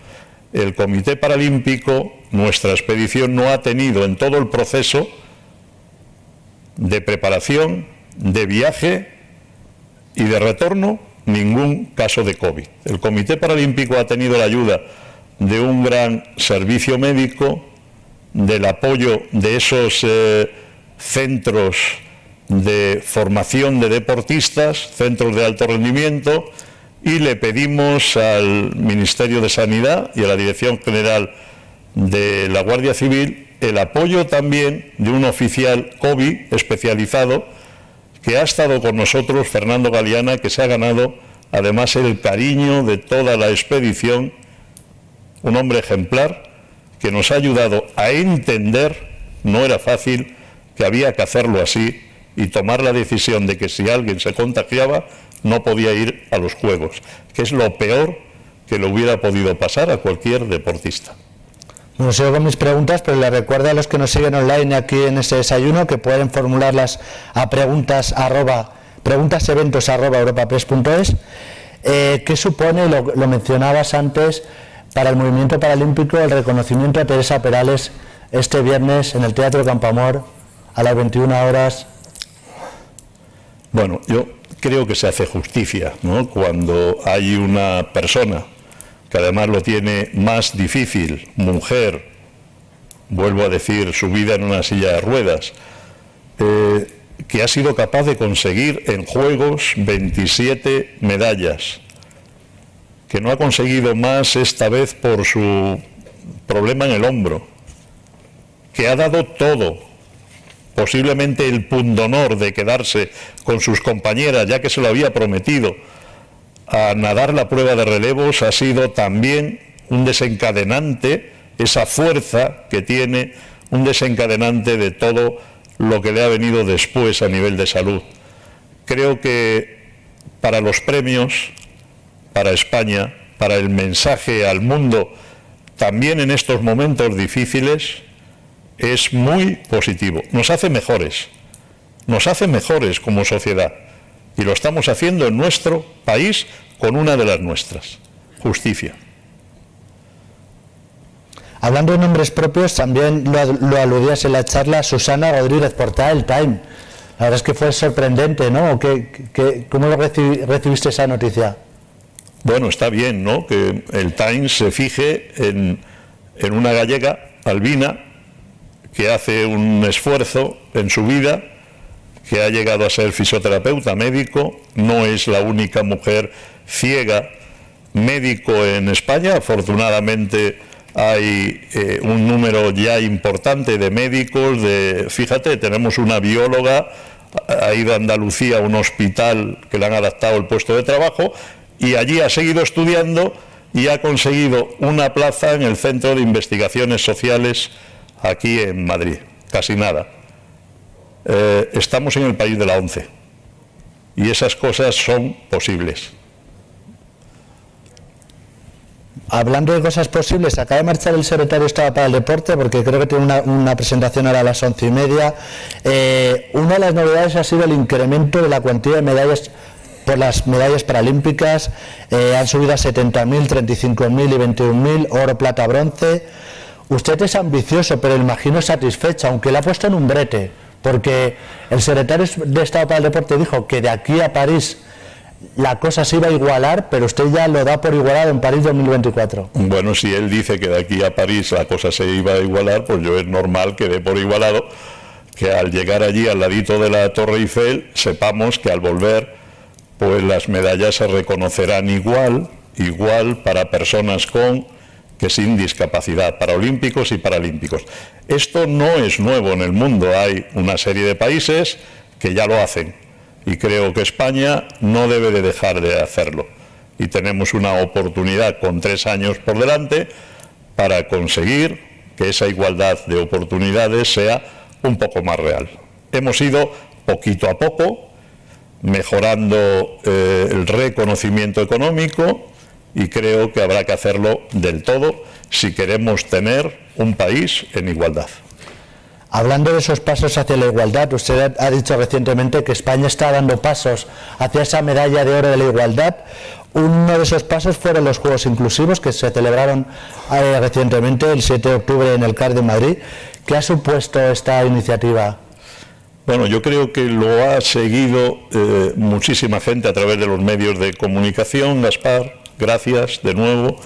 El Comité Paralímpico, nuestra expedición no ha tenido en todo el proceso de preparación, de viaje y de retorno ningún caso de COVID. El Comité Paralímpico ha tenido la ayuda de un gran servicio médico, del apoyo de esos eh, centros de formación de deportistas, centros de alto rendimiento, y le pedimos al Ministerio de Sanidad y a la Dirección General de la Guardia Civil el apoyo también de un oficial COVID especializado que ha estado con nosotros, Fernando Galeana, que se ha ganado además el cariño de toda la expedición, un hombre ejemplar que nos ha ayudado a entender, no era fácil, que había que hacerlo así y tomar la decisión de que si alguien se contagiaba no podía ir a los Juegos, que es lo peor que le hubiera podido pasar a cualquier deportista. No sé con mis preguntas, pero les recuerdo a los que nos siguen online aquí en este desayuno que pueden formularlas a preguntas arroba, preguntaseventos arroba europapress.es. Eh, ¿Qué supone, lo mencionabas antes, para el movimiento paralímpico el reconocimiento a Teresa Perales este viernes en el Teatro Campamor a las 21 horas. Bueno, yo creo que se hace justicia ¿no? cuando hay una persona que además lo tiene más difícil, mujer, vuelvo a decir, su vida en una silla de ruedas, eh, que ha sido capaz de conseguir en Juegos 27 medallas que no ha conseguido más esta vez por su problema en el hombro, que ha dado todo, posiblemente el pundonor de quedarse con sus compañeras, ya que se lo había prometido, a nadar la prueba de relevos, ha sido también un desencadenante, esa fuerza que tiene, un desencadenante de todo lo que le ha venido después a nivel de salud. Creo que para los premios para España, para el mensaje al mundo, también en estos momentos difíciles, es muy positivo. Nos hace mejores, nos hace mejores como sociedad. Y lo estamos haciendo en nuestro país con una de las nuestras, justicia. Hablando de nombres propios, también lo, aludías en la charla Susana Rodríguez, portada del Time. La verdad es que fue sorprendente, ¿no? cómo lo recibiste esa noticia? Bueno, está bien, ¿no? Que el Times se fije en, en una gallega, Albina, que hace un esfuerzo en su vida, que ha llegado a ser fisioterapeuta, médico, no es la única mujer ciega. Médico en España, afortunadamente hay eh, un número ya importante de médicos, de, fíjate, tenemos una bióloga, ha ido a Andalucía a un hospital que le han adaptado el puesto de trabajo y allí ha seguido estudiando y ha conseguido una plaza en el Centro de Investigaciones Sociales aquí en Madrid. Casi nada. Eh, estamos en el país de la ONCE y esas cosas son posibles. Hablando de cosas posibles, acaba de marchar el secretario de Estado para el Deporte porque creo que tiene una, presentación ahora a las once y media. Eh, una de las novedades ha sido el incremento de la cuantía de medallas por las medallas paralímpicas, eh, han subido a 70.000, 35.000 y 21.000, oro, plata, bronce. Usted es ambicioso, pero imagino satisfecho, aunque le ha puesto en un brete, porque el secretario de Estado para el Deporte dijo que de aquí a París la cosa se iba a igualar, pero usted ya lo da por igualado en París 2024. Bueno, si él dice que de aquí a París la cosa se iba a igualar, pues yo es normal que dé por igualado que al llegar allí al ladito de la Torre Eiffel sepamos que al volver pues las medallas se reconocerán igual, igual para personas con que sin discapacidad, para olímpicos y paralímpicos. Esto no es nuevo en el mundo, hay una serie de países que ya lo hacen y creo que España no debe de dejar de hacerlo. Y tenemos una oportunidad con tres años por delante para conseguir que esa igualdad de oportunidades sea un poco más real. Hemos ido poquito a poco mejorando eh, el reconocimiento económico y creo que habrá que hacerlo del todo si queremos tener un país en igualdad. Hablando de esos pasos hacia la igualdad, usted ha dicho recientemente que España está dando pasos hacia esa medalla de oro de la igualdad. Uno de esos pasos fueron los Juegos Inclusivos que se celebraron eh, recientemente, el 7 de octubre, en el CAR de Madrid. ¿Qué ha supuesto esta iniciativa? Bueno, yo creo que lo ha seguido eh, muchísima gente a través de los medios de comunicación, Gaspar, gracias de nuevo,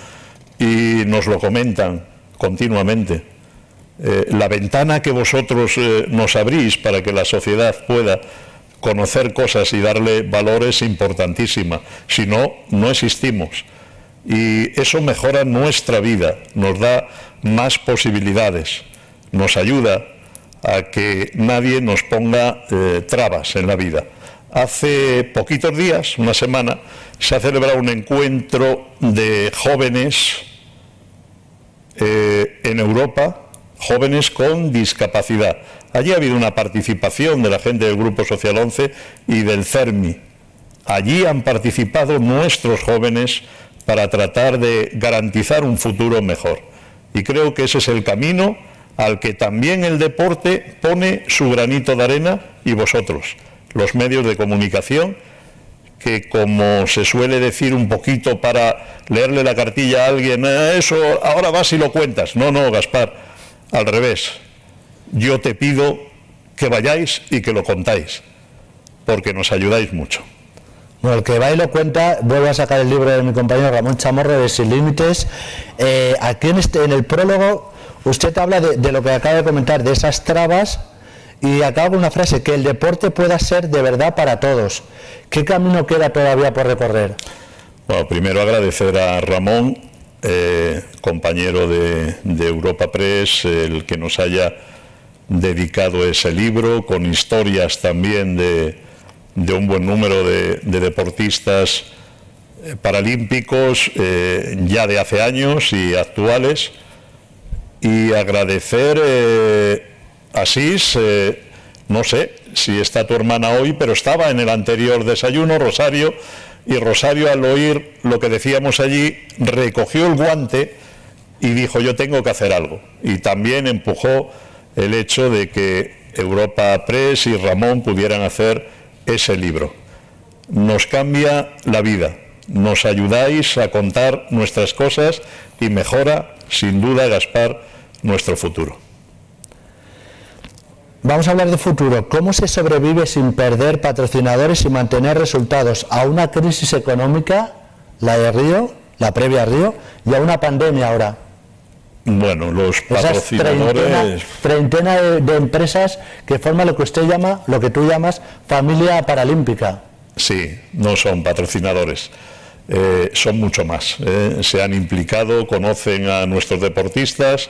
y nos lo comentan continuamente. Eh, la ventana que vosotros eh, nos abrís para que la sociedad pueda conocer cosas y darle valor es importantísima. Si no, no existimos. Y eso mejora nuestra vida, nos da más posibilidades, nos ayuda a que nadie nos ponga eh, trabas en la vida. Hace poquitos días, una semana, se ha celebrado un encuentro de jóvenes en Europa jóvenes con discapacidad. Allí ha habido una participación de la gente del Grupo Social 11 y del CERMI. Allí han participado nuestros jóvenes para tratar de garantizar un futuro mejor. Y creo que ese es el camino al que también el deporte pone su granito de arena y vosotros, los medios de comunicación, que como se suele decir un poquito para leerle la cartilla a alguien, eh, eso ahora vas y lo cuentas. No, no, Gaspar, al revés, yo te pido que vayáis y que lo contáis, porque nos ayudáis mucho. Bueno, el que va y lo cuenta, vuelvo a sacar el libro de mi compañero Ramón Chamorro de Sin Límites. Eh, aquí en, este, en el prólogo usted habla de, lo que acaba de comentar, de esas trabas, y acaba con una frase, que el deporte pueda ser de verdad para todos. ¿Qué camino queda todavía por recorrer? Bueno, primero agradecer a Ramón eh, compañero de, Europa Press, el que nos haya dedicado ese libro, con historias también de, un buen número de, deportistas eh, paralímpicos eh, ya de hace años y actuales. Y agradecer a Sis, no sé si está tu hermana hoy, pero estaba en el anterior desayuno, Rosario, y Rosario al oír lo que decíamos allí recogió el guante y dijo yo tengo que hacer algo. Y también empujó el hecho de que Europa Press y Ramón pudieran hacer ese libro. Nos cambia la vida, nos ayudáis a contar nuestras cosas y mejora, sin duda, Gaspar, nuestro futuro. Vamos a hablar de futuro. ¿Cómo se sobrevive sin perder patrocinadores y mantener resultados a una crisis económica, la de Río, la previa a Río, y a una pandemia ahora? Bueno, los patrocinadores. treintena, de, empresas que forman lo que usted llama, lo que tú llamas familia paralímpica. Sí, no son patrocinadores. Eh, son mucho más. Eh. Se han implicado, conocen a nuestros deportistas,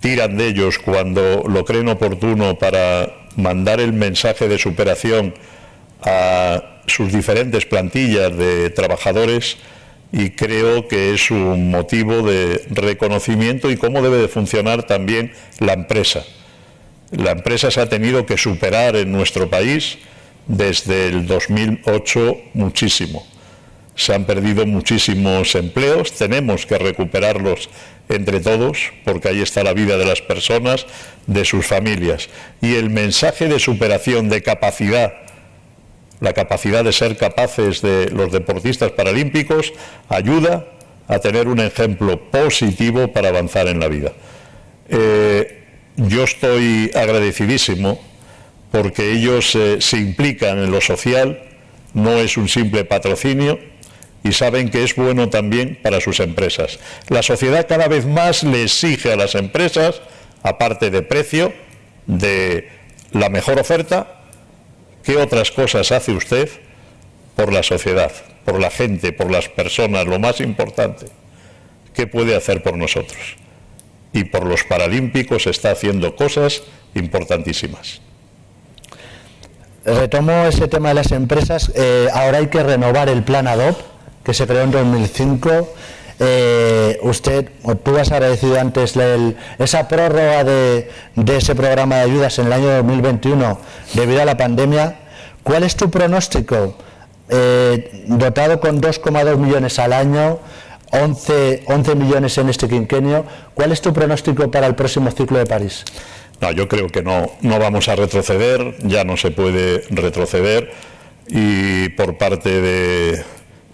tiran de ellos cuando lo creen oportuno para mandar el mensaje de superación a sus diferentes plantillas de trabajadores y creo que es un motivo de reconocimiento y cómo debe de funcionar también la empresa. La empresa se ha tenido que superar en nuestro país desde el 2008 muchísimo. Se han perdido muchísimos empleos, tenemos que recuperarlos entre todos, porque ahí está la vida de las personas, de sus familias. Y el mensaje de superación, de capacidad, la capacidad de ser capaces de los deportistas paralímpicos, ayuda a tener un ejemplo positivo para avanzar en la vida. Eh, yo estoy agradecidísimo porque ellos eh, se implican en lo social, no es un simple patrocinio, y saben que es bueno también para sus empresas. La sociedad cada vez más le exige a las empresas, aparte de precio, de la mejor oferta, ¿qué otras cosas hace usted por la sociedad, por la gente, por las personas? Lo más importante, ¿qué puede hacer por nosotros? Y por los Paralímpicos está haciendo cosas importantísimas. Retomo ese tema de las empresas. Eh, ahora hay que renovar el plan ADOP, que se creó en 2005. Eh, usted, tú has agradecido antes esa prórroga de, ese programa de ayudas en el año 2021 debido a la pandemia. ¿Cuál es tu pronóstico? Eh, dotado con 2,2 millones al año, 11, 11 millones en este quinquenio, ¿cuál es tu pronóstico para el próximo ciclo de París? No, yo creo que no, no vamos a retroceder, ya no se puede retroceder y por parte de,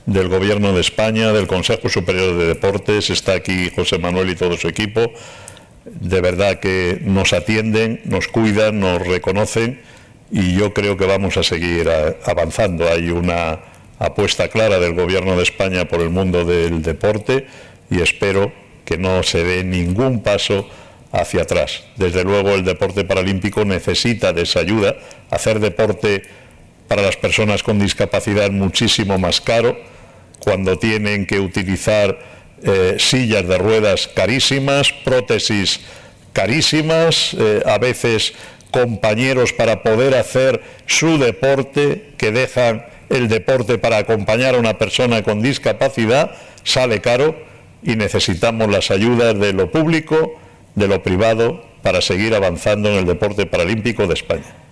del Gobierno de España, del Consejo Superior de Deportes, está aquí José Manuel y todo su equipo, de verdad que nos atienden, nos cuidan, nos reconocen y yo creo que vamos a seguir avanzando. Hay una apuesta clara del Gobierno de España por el mundo del deporte y espero que no se dé ningún paso hacia atrás. Desde luego el deporte paralímpico necesita de esa ayuda. Hacer deporte para las personas con discapacidad es muchísimo más caro cuando tienen que utilizar eh, sillas de ruedas carísimas, prótesis carísimas, eh, a veces compañeros para poder hacer su deporte, que dejan el deporte para acompañar a una persona con discapacidad, sale caro y necesitamos las ayudas de lo público, de lo privado para seguir avanzando en el deporte paralímpico de España.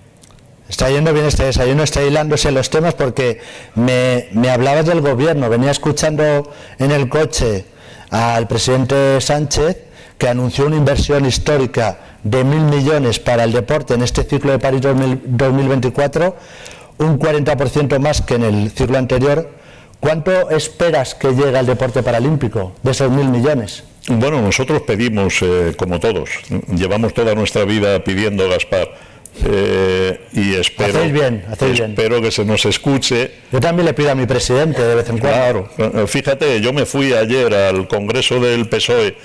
Está yendo bien este desayuno, está hilándose los temas porque me, me hablabas del gobierno, venía escuchando en el coche al presidente Sánchez que anunció una inversión histórica de mil millones para el deporte en este ciclo de París 2024, un 40% más que en el ciclo anterior. ¿Cuánto esperas que llegue al deporte paralímpico de esos mil millones? Bueno, nosotros pedimos, eh, como todos, llevamos toda nuestra vida pidiendo, Gaspar, eh, y espero, bien, espero que se nos escuche. Yo también le pido a mi presidente de vez en cuando. Claro, fíjate, yo me fui ayer al Congreso del PSOE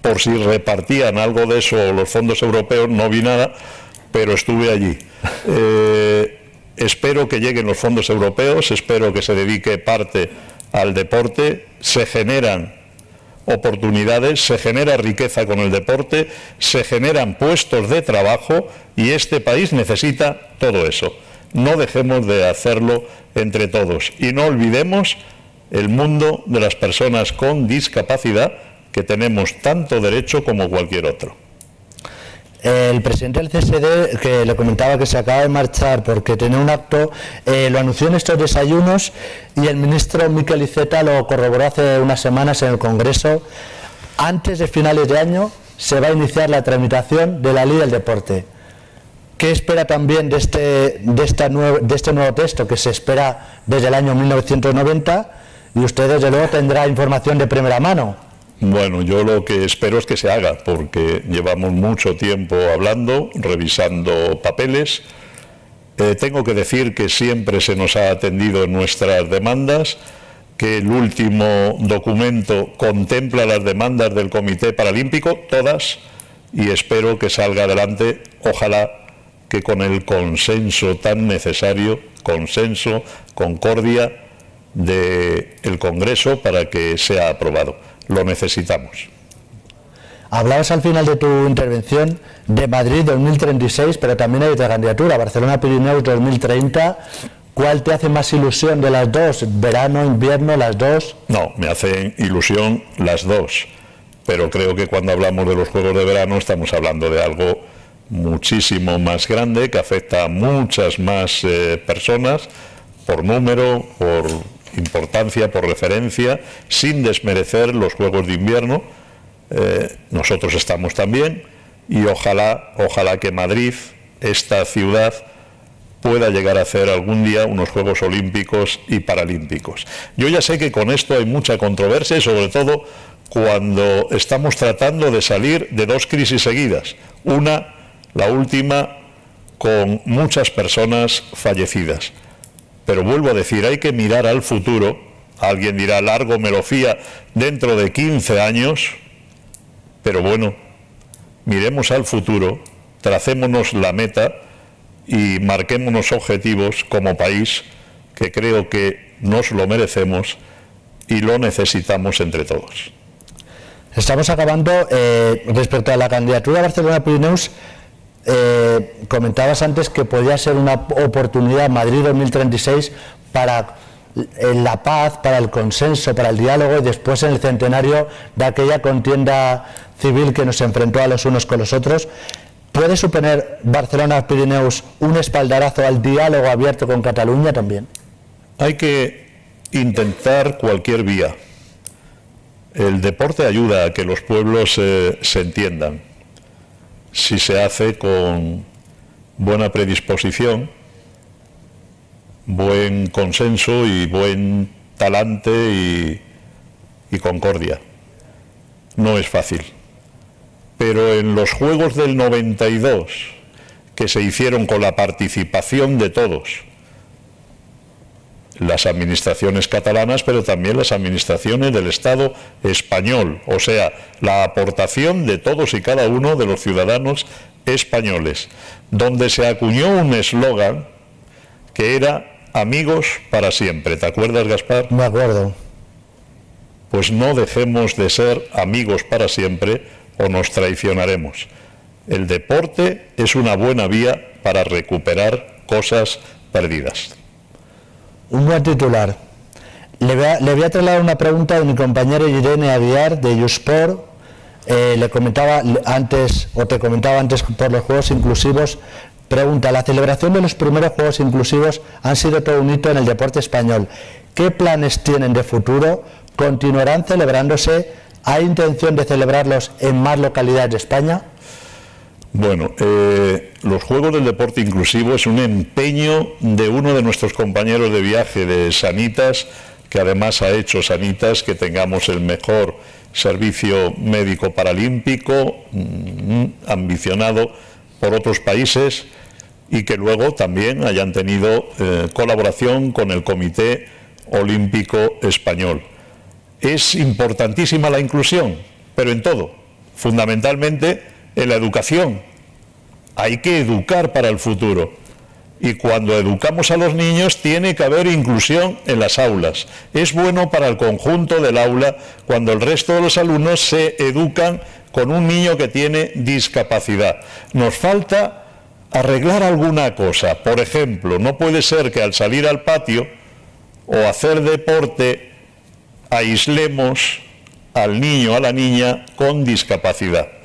por si repartían algo de eso los fondos europeos, no vi nada, pero estuve allí. Eh, espero que lleguen los fondos europeos, espero que se dedique parte al deporte, se generan oportunidades, se genera riqueza con el deporte, se generan puestos de trabajo y este país necesita todo eso. No dejemos de hacerlo entre todos y no olvidemos el mundo de las personas con discapacidad que tenemos tanto derecho como cualquier otro. El presidente del CSD, que le comentaba que se acaba de marchar porque tenía un acto, eh, lo anunció en estos desayunos y el ministro Miquel Iceta lo corroboró hace unas semanas en el Congreso. Antes de finales de año se va a iniciar la tramitación de la ley del deporte. ¿Qué espera también de este, de, esta de este nuevo texto que se espera desde el año 1990? Y usted desde luego tendrá información de primera mano. Bueno, yo lo que espero es que se haga, porque llevamos mucho tiempo hablando, revisando papeles. Eh, tengo que decir que siempre se nos ha atendido en nuestras demandas, que el último documento contempla las demandas del Comité Paralímpico, todas, y espero que salga adelante, ojalá que con el consenso tan necesario, consenso, concordia del Congreso para que sea aprobado lo necesitamos. Hablabas al final de tu intervención de Madrid 2036, pero también hay otra candidatura, Barcelona Pirineos 2030. ¿Cuál te hace más ilusión de las dos? ¿Verano, invierno, las dos? No, me hacen ilusión las dos. Pero creo que cuando hablamos de los Juegos de Verano estamos hablando de algo muchísimo más grande que afecta a muchas más eh, personas por número, por importancia, por referencia, sin desmerecer los Juegos de Invierno. Eh, nosotros estamos también y ojalá, ojalá que Madrid, esta ciudad, pueda llegar a hacer algún día unos Juegos Olímpicos y Paralímpicos. Yo ya sé que con esto hay mucha controversia y sobre todo cuando estamos tratando de salir de dos crisis seguidas. Una, la última, con muchas personas fallecidas. Pero vuelvo a decir, hay que mirar al futuro. Alguien dirá, largo me lo fía dentro de 15 años. Pero bueno, miremos al futuro, tracémonos la meta y marquémonos objetivos como país que creo que nos lo merecemos y lo necesitamos entre todos. Estamos acabando. Eh, respecto a la candidatura de Barcelona Pirineus, eh, comentabas antes que podía ser una oportunidad Madrid 2036 para la paz, para el consenso, para el diálogo y después en el centenario de aquella contienda civil que nos enfrentó a los unos con los otros. ¿Puede suponer Barcelona Pirineus un espaldarazo al diálogo abierto con Cataluña también? Hay que intentar cualquier vía. El deporte ayuda a que los pueblos eh, se entiendan. Si se hace con buena predisposición, buen consenso y buen talante y, y concordia. No es fácil. Pero en los Juegos del 92, que se hicieron con la participación de todos, las administraciones catalanas, pero también las administraciones del Estado español, o sea, la aportación de todos y cada uno de los ciudadanos españoles, donde se acuñó un eslogan que era amigos para siempre. ¿Te acuerdas, Gaspar? Me acuerdo. Pues no dejemos de ser amigos para siempre o nos traicionaremos. El deporte es una buena vía para recuperar cosas perdidas. Un buen titular. Le voy, a, trasladar una pregunta de mi compañera Irene Aviar de Yusport. Eh, le comentaba antes, o te comentaba antes por los juegos inclusivos. Pregunta, la celebración de los primeros juegos inclusivos han sido todo un hito en el deporte español. ¿Qué planes tienen de futuro? ¿Continuarán celebrándose? ¿Hay intención de celebrarlos en más localidades de España? Bueno, eh, los Juegos del Deporte Inclusivo es un empeño de uno de nuestros compañeros de viaje de Sanitas, que además ha hecho Sanitas que tengamos el mejor servicio médico paralímpico, mm, ambicionado por otros países y que luego también hayan tenido eh, colaboración con el Comité Olímpico Español. Es importantísima la inclusión, pero en todo, fundamentalmente en la educación. Hay que educar para el futuro. Y cuando educamos a los niños tiene que haber inclusión en las aulas. Es bueno para el conjunto del aula cuando el resto de los alumnos se educan con un niño que tiene discapacidad. Nos falta arreglar alguna cosa. Por ejemplo, no puede ser que al salir al patio o hacer deporte aislemos al niño a la niña con discapacidad.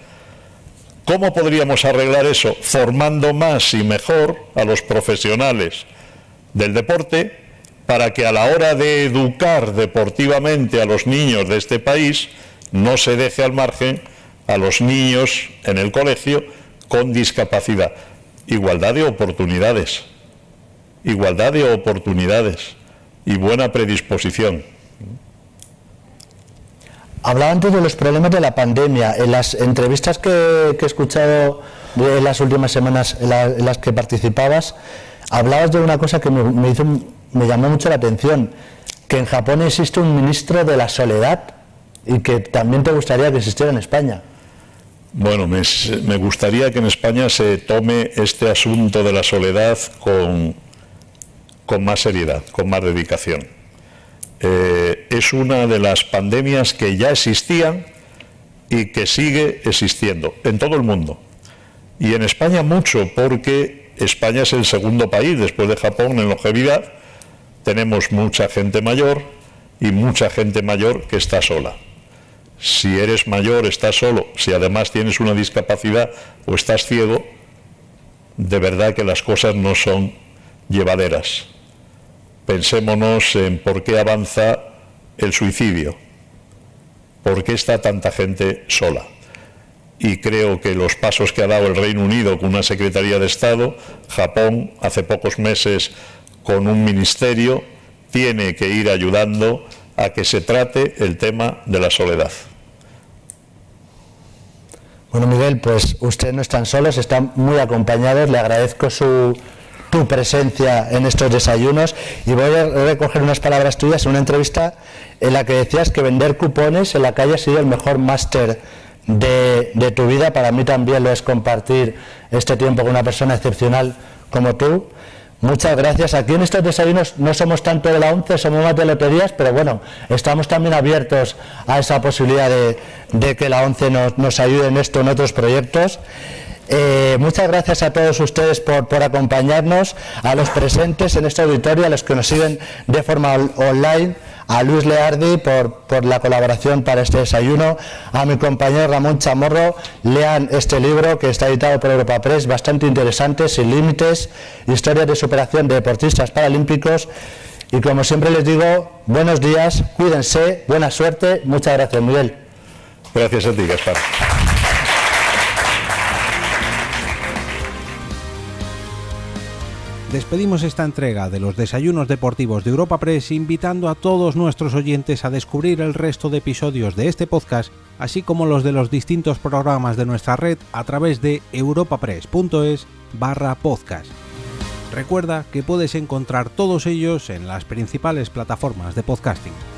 ¿Cómo podríamos arreglar eso? Formando más y mejor a los profesionales del deporte para que a la hora de educar deportivamente a los niños de este país no se deje al margen a los niños en el colegio con discapacidad. Igualdad de oportunidades, igualdad de oportunidades y buena predisposición. Hablaba antes de los problemas de la pandemia. En las entrevistas que, he escuchado en las últimas semanas en, las que participabas, hablabas de una cosa que me, hizo, me llamó mucho la atención, que en Japón existe un ministro de la soledad y que también te gustaría que existiera en España. Bueno, me, me gustaría que en España se tome este asunto de la soledad con, con más seriedad, con más dedicación. Eh, es una de las pandemias que ya existían y que sigue existiendo en todo el mundo. Y en España mucho, porque España es el segundo país después de Japón en longevidad. Tenemos mucha gente mayor y mucha gente mayor que está sola. Si eres mayor, estás solo, si además tienes una discapacidad o estás ciego, de verdad que las cosas no son llevaderas. Pensémonos en por qué avanza el suicidio, por qué está tanta gente sola. Y creo que los pasos que ha dado el Reino Unido con una Secretaría de Estado, Japón hace pocos meses con un ministerio, tiene que ir ayudando a que se trate el tema de la soledad. Bueno, Miguel, pues ustedes no están solos, están muy acompañados. Le agradezco su, tu presencia en estos desayunos y voy a recoger unas palabras tuyas en una entrevista en la que decías que vender cupones en la calle ha sido el mejor máster de, tu vida. Para mí también lo es compartir este tiempo con una persona excepcional como tú. Muchas gracias. Aquí en estos desayunos no somos tanto de la ONCE, somos más de loterías, pero bueno, estamos también abiertos a esa posibilidad de, que la ONCE nos, ayude en esto, en otros proyectos. Eh, muchas gracias a todos ustedes por, por, acompañarnos, a los presentes en esta auditorio, a los que nos siguen de forma online a Luis Leardi por, la colaboración para este desayuno, a mi compañero Ramón Chamorro, lean este libro que está editado por Europa Press, bastante interesante, sin límites, historias de superación de deportistas paralímpicos. Y como siempre les digo, buenos días, cuídense, buena suerte, muchas gracias Miguel. Gracias a ti, Gaspar. Despedimos esta entrega de los desayunos deportivos de Europa Press invitando a todos nuestros oyentes a descubrir el resto de episodios de este podcast, así como los de los distintos programas de nuestra red a través de europapress.es barra podcast. Recuerda que puedes encontrar todos ellos en las principales plataformas de podcasting.